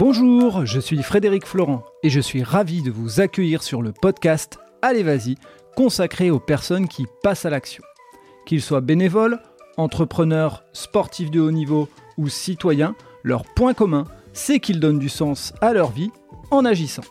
Bonjour, je suis Frédéric Florent et je suis ravi de vous accueillir sur le podcast Allez vas-y, consacré aux personnes qui passent à l'action. Qu'ils soient bénévoles, entrepreneurs, sportifs de haut niveau ou citoyens, leur point commun, c'est qu'ils donnent du sens à leur vie en agissant.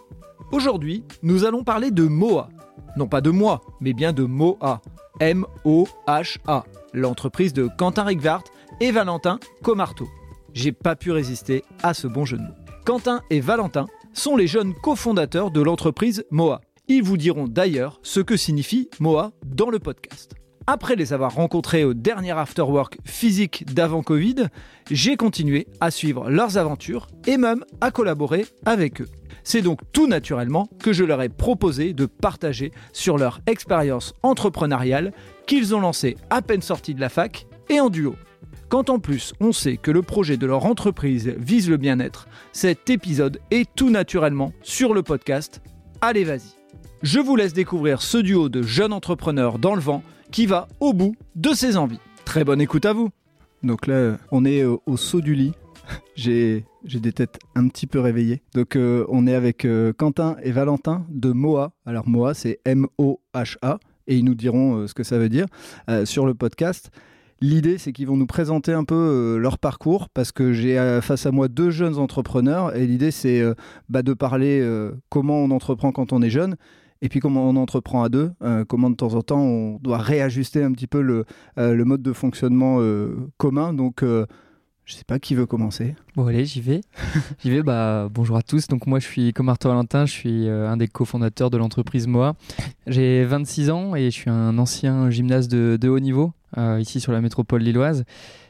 Aujourd'hui, nous allons parler de MOA. Non pas de moi, mais bien de MOA. M-O-H-A. L'entreprise de Quentin Rigvart et Valentin Comarteau. J'ai pas pu résister à ce bon jeu de mots. Quentin et Valentin sont les jeunes cofondateurs de l'entreprise MOA. Ils vous diront d'ailleurs ce que signifie MOA dans le podcast. Après les avoir rencontrés au dernier afterwork physique d'avant Covid, j'ai continué à suivre leurs aventures et même à collaborer avec eux. C'est donc tout naturellement que je leur ai proposé de partager sur leur expérience entrepreneuriale qu'ils ont lancée à peine sortie de la fac et en duo. Quand en plus on sait que le projet de leur entreprise vise le bien-être, cet épisode est tout naturellement sur le podcast. Allez vas-y. Je vous laisse découvrir ce duo de jeunes entrepreneurs dans le vent qui va au bout de ses envies. Très bonne écoute à vous. Donc là, on est au, au saut du lit. J'ai des têtes un petit peu réveillées. Donc euh, on est avec euh, Quentin et Valentin de MOA. Alors MOA, c'est M-O-H-A, et ils nous diront euh, ce que ça veut dire euh, sur le podcast. L'idée, c'est qu'ils vont nous présenter un peu euh, leur parcours parce que j'ai euh, face à moi deux jeunes entrepreneurs et l'idée, c'est euh, bah, de parler comment on entreprend quand on est jeune et puis comment on entreprend à deux, euh, comment de temps en temps on doit réajuster un petit peu le, euh, le mode de fonctionnement euh, commun. Donc, je sais pas qui veut commencer. Bon allez, j'y vais. j'y vais. Bah bonjour à tous. Donc moi je suis comme Martin Valentin, je suis euh, un des cofondateurs de l'entreprise Moa. J'ai 26 ans et je suis un ancien gymnaste de, de haut niveau ici sur la métropole lilloise.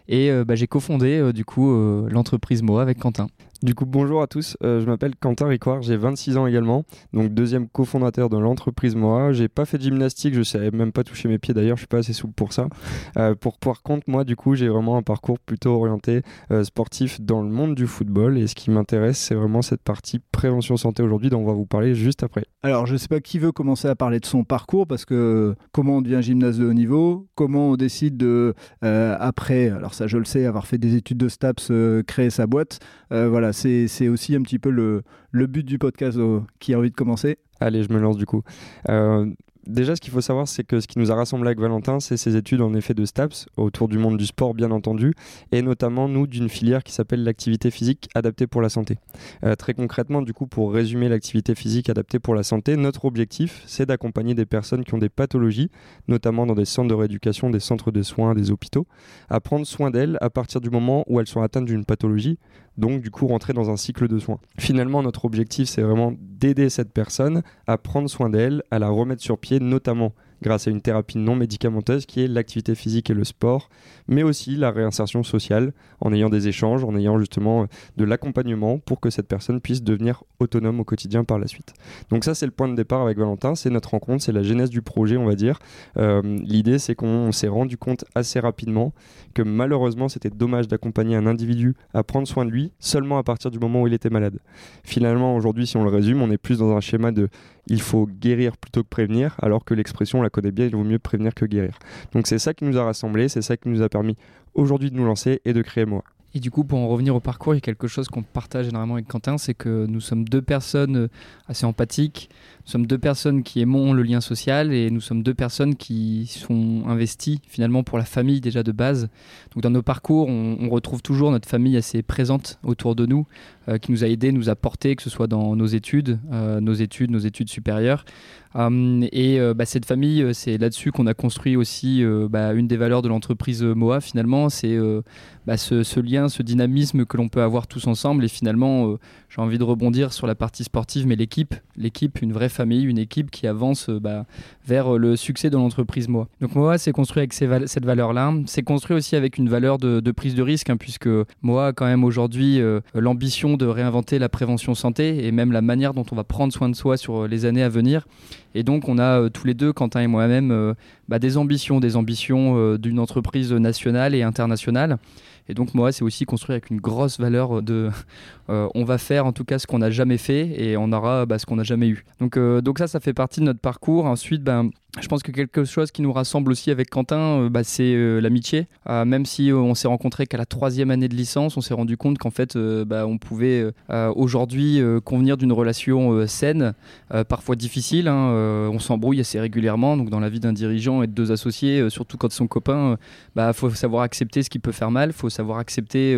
Et euh, bah, j'ai cofondé euh, du coup euh, l'entreprise Moa avec Quentin. Du coup, bonjour à tous. Euh, je m'appelle Quentin Ricoire, j'ai 26 ans également, donc deuxième cofondateur de l'entreprise Moa. J'ai pas fait de gymnastique, je savais même pas toucher mes pieds d'ailleurs, je suis pas assez souple pour ça. Euh, pour par contre, moi, du coup, j'ai vraiment un parcours plutôt orienté euh, sportif dans le monde du football et ce qui m'intéresse, c'est vraiment cette partie prévention santé aujourd'hui dont on va vous parler juste après. Alors, je sais pas qui veut commencer à parler de son parcours parce que comment on devient gymnaste de haut niveau, comment on décide de, après, alors ça je le sais, avoir fait des études de STAPS, créer sa boîte. Euh, c'est aussi un petit peu le, but du podcast euh, qui a envie de commencer. Allez, je me lance du coup. Euh, déjà, ce qu'il faut savoir, c'est que ce qui nous a rassemblé avec Valentin, c'est ses études en effet de STAPS, autour du monde du sport, bien entendu, et notamment, nous, d'une filière qui s'appelle l'activité physique adaptée pour la santé. Euh, très concrètement, du coup, pour résumer l'activité physique adaptée pour la santé, notre objectif, c'est d'accompagner des personnes qui ont des pathologies, notamment dans des centres de rééducation, des centres de soins, des hôpitaux, à prendre soin d'elles à partir du moment où elles sont atteintes d'une pathologie, donc du coup rentrer dans un cycle de soins. Finalement, notre objectif, c'est vraiment d'aider cette personne à prendre soin d'elle, à la remettre sur pied, notamment grâce à une thérapie non médicamenteuse qui est l'activité physique et le sport, mais aussi la réinsertion sociale en ayant des échanges, en ayant justement euh, de l'accompagnement pour que cette personne puisse devenir autonome au quotidien par la suite. Donc ça, c'est le point de départ avec Valentin, c'est notre rencontre, c'est la genèse du projet, on va dire. Euh, L'idée, c'est qu'on s'est rendu compte assez rapidement que malheureusement, c'était dommage d'accompagner un individu à prendre soin de lui seulement à partir du moment où il était malade. Finalement, aujourd'hui, si on le résume, on est plus dans un schéma de il faut guérir plutôt que prévenir, alors que l'expression, on la connaît bien, il vaut mieux prévenir que guérir. Donc c'est ça qui nous a rassemblés, c'est ça qui nous a permis aujourd'hui de nous lancer et de créer moi. Et du coup, pour en revenir au parcours, il y a quelque chose qu'on partage énormément avec Quentin, c'est que nous sommes deux personnes euh, assez empathiques, nous sommes deux personnes qui aimons le lien social et nous sommes deux personnes qui sont investies finalement pour la famille déjà de base. Donc dans nos parcours, on, retrouve toujours notre famille assez présente autour de nous, euh, qui nous a aidés, nous a portés, que ce soit dans nos études, euh, nos études, nos études supérieures. Hum, et euh, bah, cette famille, euh, c'est là-dessus qu'on a construit aussi euh, bah, une des valeurs de l'entreprise euh, Moa finalement, c'est euh, bah, ce, lien, ce dynamisme que l'on peut avoir tous ensemble. Et finalement, euh, j'ai envie de rebondir sur la partie sportive, mais l'équipe, l'équipe, une vraie famille, une équipe qui avance euh, vers euh, le succès de l'entreprise Moa. Donc Moa, c'est construit avec cette valeur-là. C'est construit aussi avec une valeur de, prise de risque, hein, puisque Moa a quand même aujourd'hui euh, l'ambition de réinventer la prévention santé et même la manière dont on va prendre soin de soi sur euh, les années à venir. Et donc, on a euh, tous les deux, Quentin et moi-même, euh, bah, des ambitions, des ambitions euh, d'une entreprise nationale et internationale. Et donc, moi, c'est aussi construit avec une grosse valeur de on va faire en tout cas ce qu'on n'a jamais fait et on aura bah, ce qu'on n'a jamais eu. Donc, donc ça, ça fait partie de notre parcours. Ensuite, ben, Je pense que quelque chose qui nous rassemble aussi avec Quentin, euh, bah, c'est euh, l'amitié. Euh, même si on s'est rencontré qu'à la troisième année de licence, on s'est rendu compte qu'en fait, bah, on pouvait aujourd'hui convenir d'une relation saine, parfois difficile. Hein, on s'embrouille assez régulièrement. Donc, dans la vie d'un dirigeant et de deux associés, surtout quand ils sont copains, il bah, faut savoir accepter ce qui peut faire mal. Il faut savoir accepter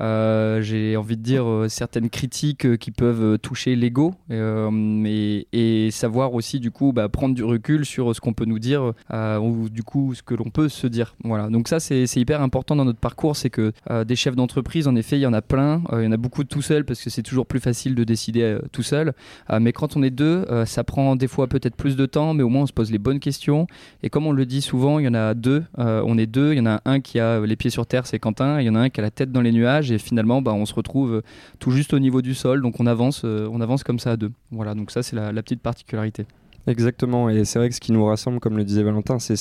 j'ai envie de dire euh, certaines critiques euh, qui peuvent toucher l'ego et, et, savoir aussi du coup bah, prendre du recul sur ce qu'on peut nous dire ou du coup ce que l'on peut se dire. Voilà. Donc ça c'est hyper important dans notre parcours, c'est que des chefs d'entreprise, en effet, il y en a plein. il y en a beaucoup tout seul parce que c'est toujours plus facile de décider tout seul. mais quand on est deux, ça prend des fois peut-être plus de temps, mais au moins on se pose les bonnes questions. Et comme on le dit souvent, il y en a deux. on est deux. Il y en a un qui a les pieds sur terre, c'est Quentin. Il y en a un qui a la tête dans les nuages et finalement bah, on se retrouve euh, tout juste au niveau du sol donc on avance, euh, on avance comme ça à deux. Voilà donc ça c'est la petite particularité. Exactement, et c'est vrai que ce qui nous rassemble, comme le disait Valentin, c'est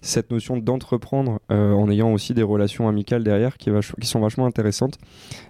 cette notion d'entreprendre euh, en ayant aussi des relations amicales derrière qui, sont vachement intéressantes.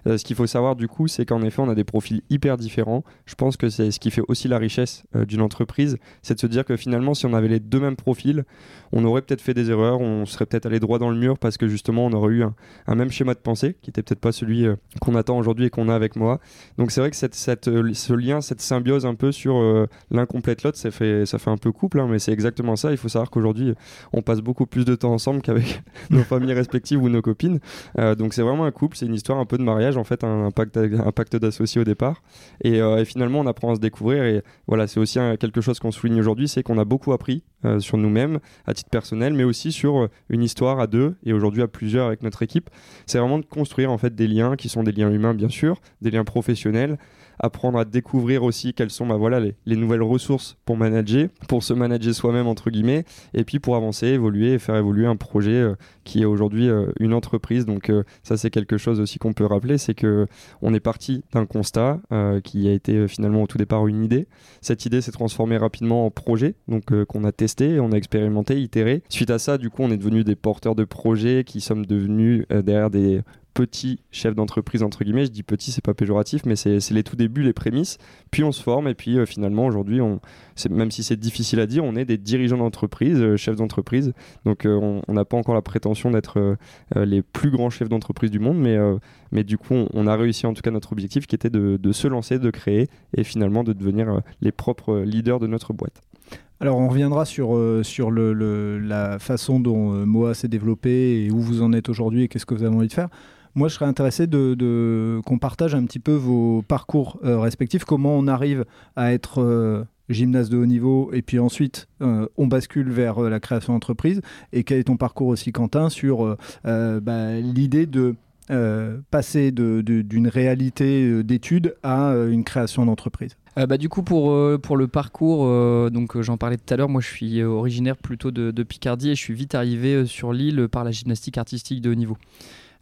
Euh, ce qu'il faut savoir du coup, c'est qu'en effet, on a des profils hyper différents. Je pense que c'est ce qui fait aussi la richesse euh, d'une entreprise, c'est de se dire que finalement, si on avait les deux mêmes profils, on aurait peut-être fait des erreurs, on serait peut-être allé droit dans le mur parce que justement, on aurait eu un, même schéma de pensée qui était peut-être pas celui qu'on attend aujourd'hui et qu'on a avec moi. Donc c'est vrai que ce lien, cette symbiose un peu sur l'un complète l'autre, ça fait ça fait un peu couple, hein, mais c'est exactement ça. Il faut savoir qu'aujourd'hui, on passe beaucoup plus de temps ensemble qu'avec nos familles respectives ou nos copines. Euh, donc c'est vraiment un couple, c'est une histoire un peu de mariage, en fait, un, pacte, un pacte d'associés au départ. Euh, et, finalement, on apprend à se découvrir. Et voilà, c'est aussi quelque chose qu'on souligne aujourd'hui, c'est qu'on a beaucoup appris euh, sur nous-mêmes, à titre personnel, mais aussi sur une histoire à deux et aujourd'hui à plusieurs avec notre équipe. C'est vraiment de construire en fait des liens qui sont des liens humains, bien sûr, des liens professionnels apprendre à découvrir aussi quelles sont bah, voilà, les, nouvelles ressources pour manager, pour se manager soi-même entre guillemets, et puis pour avancer, évoluer et faire évoluer un projet euh, qui est aujourd'hui euh, une entreprise. Donc euh, ça c'est quelque chose aussi qu'on peut rappeler, c'est que on est parti d'un constat qui a été finalement au tout départ une idée. Cette idée s'est transformée rapidement en projet, donc qu'on a testé, on a expérimenté, itéré. Suite à ça, du coup, on est devenu des porteurs de projets qui sommes devenus derrière des petit chef d'entreprise entre guillemets. Je dis petit, c'est pas péjoratif, mais c'est les tout débuts, les prémices. Puis on se forme et puis euh, finalement aujourd'hui, même si c'est difficile à dire, on est des dirigeants d'entreprise, euh, chefs d'entreprise. Donc euh, on n'a pas encore la prétention d'être les plus grands chefs d'entreprise du monde, mais, du coup on, a réussi en tout cas notre objectif qui était de, se lancer, de créer et finalement de devenir les propres leaders de notre boîte. Alors on reviendra sur, sur la façon dont Moa s'est développé et où vous en êtes aujourd'hui et qu'est-ce que vous avez envie de faire. Moi, je serais intéressé de, qu'on partage un petit peu vos parcours euh, respectifs, comment on arrive à être euh, gymnase de haut niveau et puis ensuite euh, on bascule vers la création d'entreprise? Et quel est ton parcours aussi, Quentin, sur bah, l'idée de passer d'une réalité d'études à une création d'entreprise? Bah, du coup pour, pour le parcours, donc j'en parlais tout à l'heure, moi je suis originaire plutôt de, de, Picardie et je suis vite arrivé sur l'île par la gymnastique artistique de haut niveau.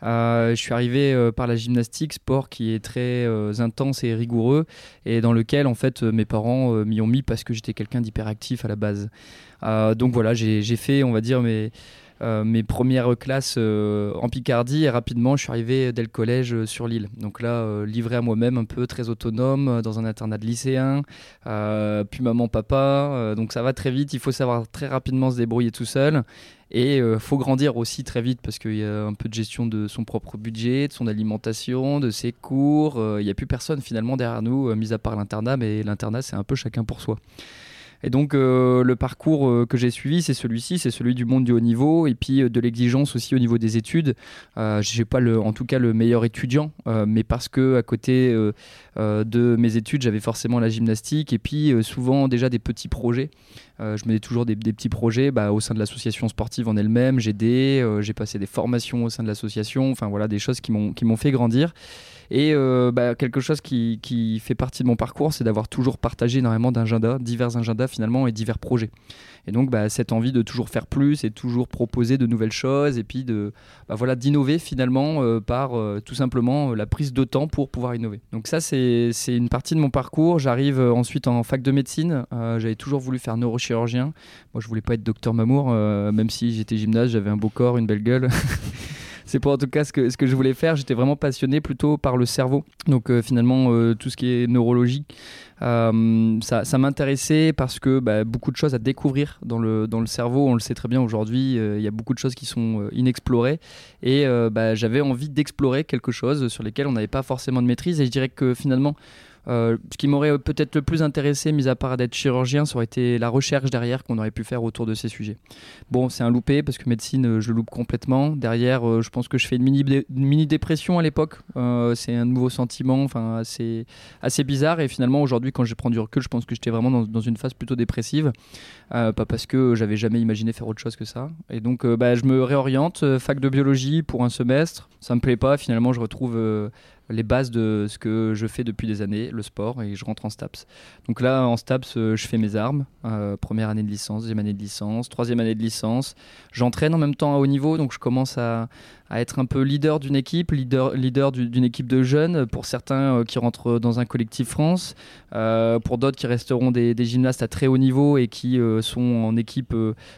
Euh, je suis arrivé euh, par la gymnastique, sport qui est très euh, intense et rigoureux, et dans lequel en fait mes parents m'y ont mis parce que j'étais quelqu'un d'hyperactif à la base. donc voilà, j'ai fait, on va dire, mes, mes premières classes en Picardie et rapidement je suis arrivé dès le collège sur l'île. Donc là, livré à moi-même un peu, très autonome, dans un internat de lycéen, puis maman, papa, donc ça va très vite, il faut savoir très rapidement se débrouiller tout seul. Et euh, faut grandir aussi très vite parce qu'il y a un peu de gestion de son propre budget, de son alimentation, de ses cours. Euh, il n'y a plus personne finalement derrière nous, euh, mis à part l'internat, mais l'internat c'est un peu chacun pour soi. Et donc le parcours que j'ai suivi, c'est celui-ci, c'est celui du monde du haut niveau et puis de l'exigence aussi au niveau des études. je n'ai pas le, en tout cas le meilleur étudiant, mais parce que à côté de mes études, j'avais forcément la gymnastique et puis souvent déjà des petits projets. Euh, je menais toujours des, petits projets bah, au sein de l'association sportive en elle-même. J'ai euh, j'ai passé des formations au sein de l'association. Enfin voilà, des choses qui m'ont fait grandir. Et euh, bah, quelque chose qui, qui, fait partie de mon parcours, c'est d'avoir toujours partagé énormément d'agendas, divers agendas finalement et divers projets. Et donc bah, cette envie de toujours faire plus et toujours proposer de nouvelles choses et puis de bah, voilà d'innover finalement euh, par euh, tout simplement la prise de temps pour pouvoir innover. Donc ça c'est une partie de mon parcours. J'arrive ensuite en fac de médecine. J'avais toujours voulu faire neurochirurgien. Moi je voulais pas être docteur Mamour, même si j'étais gymnase, j'avais un beau corps, une belle gueule. c'est pour en tout cas ce que, ce que je voulais faire. J'étais vraiment passionné plutôt par le cerveau. Donc finalement, tout ce qui est neurologique, euh, ça, m'intéressait parce que bah, beaucoup de choses à découvrir dans le, dans le cerveau, on le sait très bien aujourd'hui, euh, il y a beaucoup de choses qui sont euh, inexplorées et bah, j'avais envie d'explorer quelque chose sur lesquels on n'avait pas forcément de maîtrise et je dirais que finalement euh, ce qui m'aurait peut-être le plus intéressé, mis à part d'être chirurgien, ça aurait été la recherche derrière qu'on aurait pu faire autour de ces sujets. Bon, c'est un loupé parce que médecine, euh, je loupe complètement. Derrière, euh, je pense que je fais une mini, dépression à l'époque. c'est un nouveau sentiment, enfin assez, assez bizarre. Et finalement, aujourd'hui, quand je prends du recul, je pense que j'étais vraiment dans, dans, une phase plutôt dépressive. pas parce que j'avais jamais imaginé faire autre chose que ça. Et donc, bah, je me réoriente, fac de biologie pour un semestre. Ça me plaît pas. Finalement, je retrouve les bases de ce que je fais depuis des années, le sport, et je rentre en STAPS. Donc là, en STAPS, euh, je fais mes armes. Euh, première année de licence, deuxième année de licence, troisième année de licence. J'entraîne en même temps à haut niveau, donc je commence à, être un peu leader d'une équipe, leader, leader d'une équipe de jeunes, pour certains euh, qui rentrent dans un collectif France, pour d'autres qui resteront des, gymnastes à très haut niveau et qui sont en équipe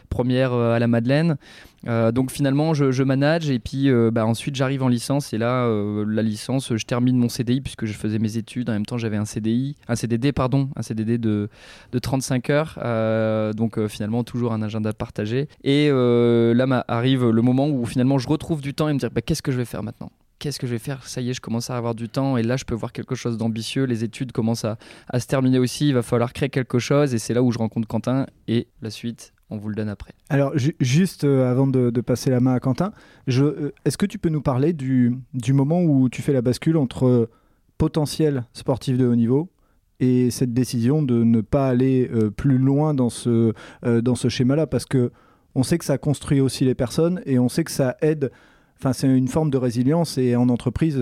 première à la Madeleine. Donc finalement, je, manage et puis bah, ensuite j'arrive en licence et là, la licence, je termine mon CDI puisque je faisais mes études. En même temps, j'avais un CDI, un CDD, pardon, un CDD de, de 35 heures. donc finalement, toujours un agenda partagé. Et là arrive le moment où finalement je retrouve du temps et me dire bah, qu'est-ce que je vais faire maintenant? Qu'est-ce que je vais faire? Ça y est, je commence à avoir du temps et là, je peux voir quelque chose d'ambitieux. Les études commencent à, se terminer aussi. Il va falloir créer quelque chose et c'est là où je rencontre Quentin et la suite. On vous le donne après. Alors, juste euh, avant de, passer la main à Quentin, euh, est-ce que tu peux nous parler du, moment où tu fais la bascule entre potentiel sportif de haut niveau et cette décision de ne pas aller euh, plus loin dans ce, dans ce schéma-là? Parce que on sait que ça construit aussi les personnes et on sait que ça aide Enfin, c'est une forme de résilience et en entreprise,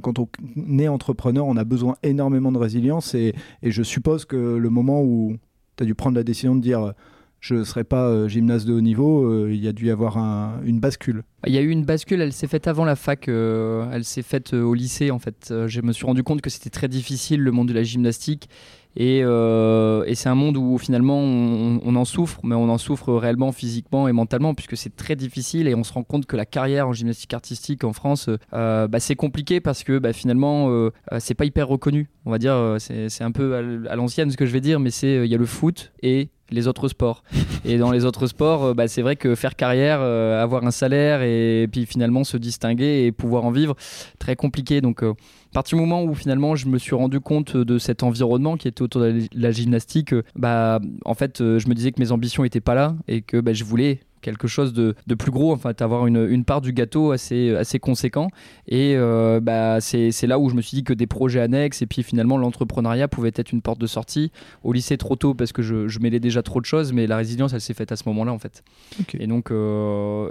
quand on est entrepreneur, on a besoin énormément de résilience et, je suppose que le moment où tu as dû prendre la décision de dire je ne serai pas euh, gymnaste de haut niveau, euh, il y a dû y avoir une bascule. Il y a eu une bascule, elle s'est faite avant la fac, elle s'est faite au lycée en fait. je me suis rendu compte que c'était très difficile le monde de la gymnastique euh, et, c'est un monde où finalement on, en souffre, mais on en souffre réellement physiquement et mentalement, puisque c'est très difficile et on se rend compte que la carrière en gymnastique artistique en France, euh, bah, c'est compliqué parce que bah, finalement euh, c'est pas hyper reconnu. On va dire, c'est un peu à l'ancienne ce que je vais dire, mais il y a le foot et les autres sports. Et dans les autres sports, bah, c'est vrai que faire carrière, avoir un salaire et, puis finalement se distinguer et pouvoir en vivre, très compliqué. Donc à partir du moment où finalement je me suis rendu compte de cet environnement qui était autour de la gymnastique, euh, bah en fait euh, je me disais que mes ambitions n'étaient pas là et que bah, je voulais quelque chose de, plus gros, enfin avoir une, une, part du gâteau assez, assez conséquent. Et euh, bah, c'est là où je me suis dit que des projets annexes et puis finalement l'entrepreneuriat pouvait être une porte de sortie. Au lycée trop tôt parce que je, je mêlais déjà trop de choses, mais la résilience elle s'est faite à ce moment-là en fait. Et, donc,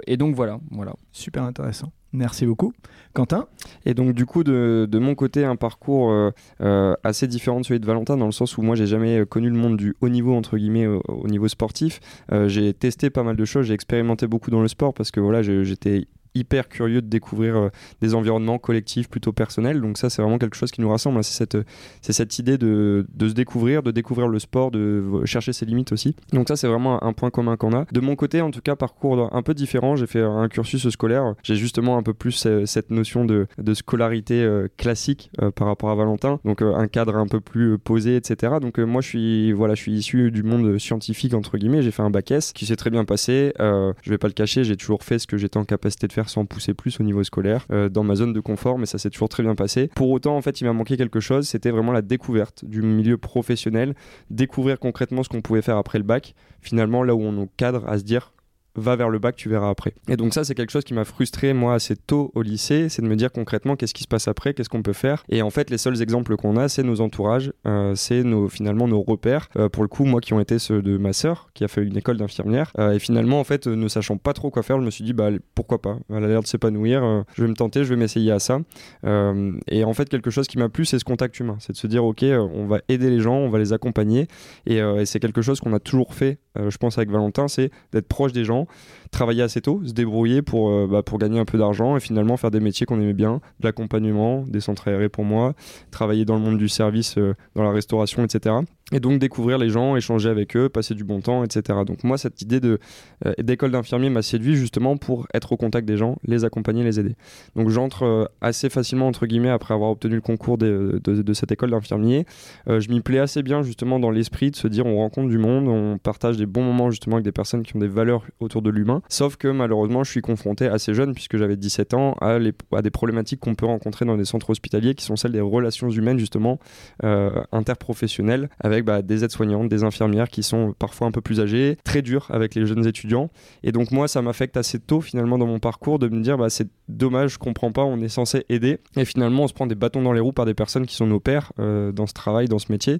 et donc voilà, voilà. Super intéressant. Merci beaucoup. Quentin Et donc du coup, de, mon côté, un parcours euh, euh, assez différent de celui de Valentin, dans le sens où moi, j'ai jamais connu le monde du haut niveau, entre guillemets, au, niveau sportif. Euh, j'ai testé pas mal de choses, j'ai expérimenté beaucoup dans le sport parce que voilà, j'étais hyper curieux de découvrir euh, des environnements collectifs plutôt personnels. Donc ça, c'est vraiment quelque chose qui nous rassemble. Hein. C'est cette, c'est cette idée de, de, se découvrir, de découvrir le sport, de chercher ses limites aussi. Donc ça, c'est vraiment un point commun qu'on a. De mon côté, en tout cas, parcours un peu différent. J'ai fait un cursus scolaire. J'ai justement un peu plus euh, cette notion de, de scolarité euh, classique par rapport à Valentin. Donc un cadre un peu plus posé, etc. Donc moi, je suis, voilà, je suis issu du monde scientifique, entre guillemets. J'ai fait un bac S qui s'est très bien passé. je vais pas le cacher, j'ai toujours fait ce que j'étais en capacité de faire sans pousser plus au niveau scolaire, euh, dans ma zone de confort, mais ça s'est toujours très bien passé. Pour autant, en fait, il m'a manqué quelque chose, c'était vraiment la découverte du milieu professionnel, découvrir concrètement ce qu'on pouvait faire après le bac. Finalement, là où on nous cadre à se dire va vers le bac, tu verras après. Et donc ça, c'est quelque chose qui m'a frustré moi assez tôt au lycée, c'est de me dire concrètement qu'est-ce qui se passe après, qu'est-ce qu'on peut faire. Et en fait, les seuls exemples qu'on a, c'est nos entourages, euh, c'est nos finalement nos repères. Euh, pour le coup, moi qui ont été ceux de ma sœur, qui a fait une école d'infirmière, euh, et finalement en fait, ne sachant pas trop quoi faire, je me suis dit bah pourquoi pas? Elle a l'air de s'épanouir, je vais me tenter, je vais m'essayer à ça. et en fait, quelque chose qui m'a plu, c'est ce contact humain, c'est de se dire ok, on va aider les gens, on va les accompagner, et, et c'est quelque chose qu'on a toujours fait, je pense avec Valentin, c'est d'être proche des gens travailler assez tôt, se débrouiller pour, euh, bah, pour gagner un peu d'argent et finalement faire des métiers qu'on aimait bien, de l'accompagnement, des centres aérés pour moi, travailler dans le monde du service, euh, dans la restauration, etc. et donc découvrir les gens, échanger avec eux, passer du bon temps, etc. Donc moi, cette idée euh, d'école d'infirmier m'a séduit justement pour être au contact des gens, les accompagner, les aider. Donc j'entre euh, assez facilement, entre guillemets, après avoir obtenu le concours de, cette école d'infirmier. Euh, je m'y plais assez bien justement dans l'esprit de se dire on rencontre du monde, on partage des bons moments justement avec des personnes qui ont des valeurs autour de l'humain. Sauf que malheureusement, je suis confronté assez jeune, puisque j'avais 17 ans, à, à des problématiques qu'on peut rencontrer dans des centres hospitaliers qui sont celles des relations humaines justement interprofessionnelles avec bah, des aides-soignantes, des infirmières qui sont parfois un peu plus âgées, très dures avec les jeunes étudiants. Et donc moi, ça m'affecte assez tôt finalement dans mon parcours de me dire bah, c'est dommage, je comprends pas, on est censé aider. Et finalement, on se prend des bâtons dans les roues par des personnes qui sont nos pères euh, dans ce travail, dans ce métier.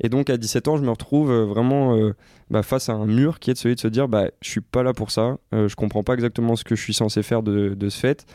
Et donc à 17 ans, je me retrouve euh, vraiment euh, bah, face à un mur qui est celui de se dire bah, je suis pas là pour ça, je comprends pas exactement ce que je suis censé faire de, de ce fait.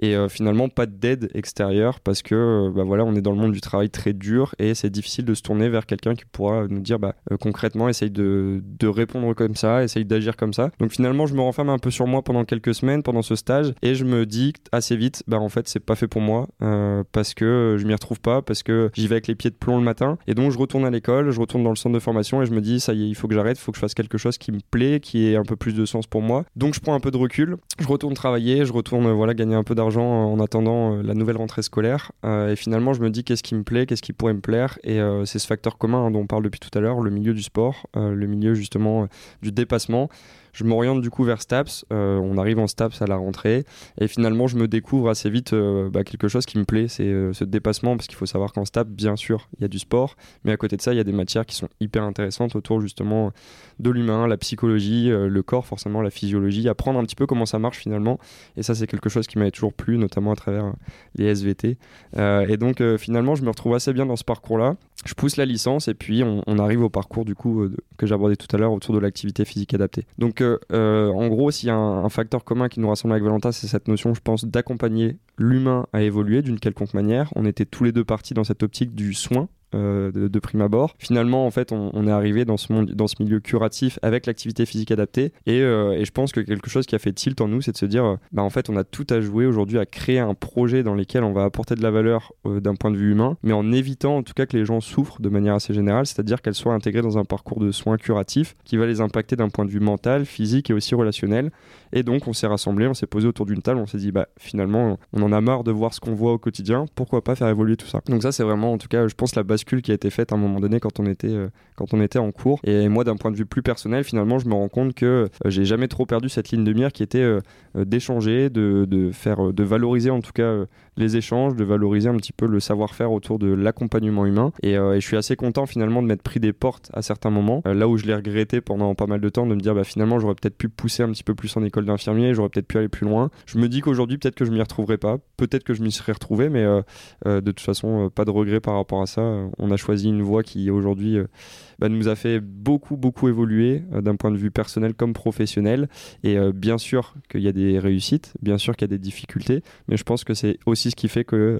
Et finalement, pas d'aide extérieure parce que bah, voilà, on est dans le monde du travail très dur et c'est difficile de se tourner vers quelqu'un qui pourra nous dire bah, euh, concrètement, essaye de, répondre comme ça, essaye d'agir comme ça. Donc finalement, je me renferme un peu sur moi pendant quelques semaines, pendant ce stage, et je me dis assez vite, en fait, c'est pas fait pour moi euh, parce que je m'y retrouve pas, parce que j'y vais avec les pieds de plomb le matin. Et donc, je retourne à l'école, je retourne dans le centre de formation et je me dis, ça y est, il faut que j'arrête, faut que je fasse quelque chose qui me plaît, qui ait un peu plus de sens pour moi. Donc, je prends un peu de recul, je retourne travailler, je retourne voilà, gagner un peu d'argent en attendant euh, la nouvelle rentrée scolaire. et finalement, je me dis, qu'est-ce qui me plaît, qu'est-ce qui pourrait me plaire. Et c'est ce facteur commun hein, dont on parle depuis tout à l'heure, le milieu du sport, euh, le milieu justement euh, du dépassement. Je m'oriente du coup vers Staps. Euh, on arrive en Staps à la rentrée. Et finalement, je me découvre assez vite euh, bah, quelque chose qui me plaît, c'est euh, ce dépassement. Parce qu'il faut savoir qu'en Staps, bien sûr, il y a du sport. Mais à côté de ça, il y a des matières qui sont hyper intéressantes autour justement de l'humain, la psychologie, le corps, forcément, la physiologie. Apprendre un petit peu comment ça marche finalement. Et ça, c'est quelque chose qui m'avait toujours plu, notamment à travers les SVT. et donc, finalement, je me retrouve assez bien dans ce parcours-là. Je pousse la licence et puis on, arrive au parcours du coup que j'abordais tout à l'heure autour de l'activité physique adaptée. Donc euh, en gros, s'il y a un, facteur commun qui nous rassemble avec Valentin, c'est cette notion, je pense, d'accompagner l'humain à évoluer d'une quelconque manière. On était tous les deux partis dans cette optique du soin euh, de, prime abord. Finalement, en fait, on, est arrivé dans ce, monde, dans ce milieu curatif avec l'activité physique adaptée. Et, euh, et, je pense que quelque chose qui a fait tilt en nous, c'est de se dire, bah, en fait, on a tout à jouer aujourd'hui à créer un projet dans lequel on va apporter de la valeur euh, d'un point de vue humain, mais en évitant en tout cas que les gens souffrent de manière assez générale, c'est-à-dire qu'elles soient intégrées dans un parcours de soins curatifs qui va les impacter d'un point de vue mental, physique et aussi relationnel. Et donc, on s'est rassemblés, on s'est posé autour d'une table, on s'est dit, bah, finalement, on en a marre de voir ce qu'on voit au quotidien, pourquoi pas faire évoluer tout ça? Donc, ça, c'est vraiment, en tout cas, je pense, la base qui a été faite à un moment donné quand on était, euh, quand on était en cours. Et moi, d'un point de vue plus personnel, finalement, je me rends compte que euh, j'ai jamais trop perdu cette ligne de mire qui était euh, d'échanger, de, de, faire, de valoriser en tout cas les échanges, de valoriser un petit peu le savoir-faire autour de l'accompagnement humain. Et, je suis assez content finalement de m'être pris des portes à certains moments, là où je l'ai regretté pendant pas mal de temps, de me dire bah, finalement j'aurais peut-être pu pousser un petit peu plus en école d'infirmier, j'aurais peut-être pu aller plus loin. Je me dis qu'aujourd'hui peut-être que je m'y retrouverai pas, peut-être que je m'y serais retrouvé, mais de toute façon pas de regret par rapport à ça. On a choisi une voie qui aujourd'hui euh, bah, nous a fait beaucoup beaucoup évoluer euh, d'un point de vue personnel comme professionnel. Et euh, bien sûr qu'il y a des réussites, bien sûr qu'il y a des difficultés, mais je pense que c'est aussi ce qui fait que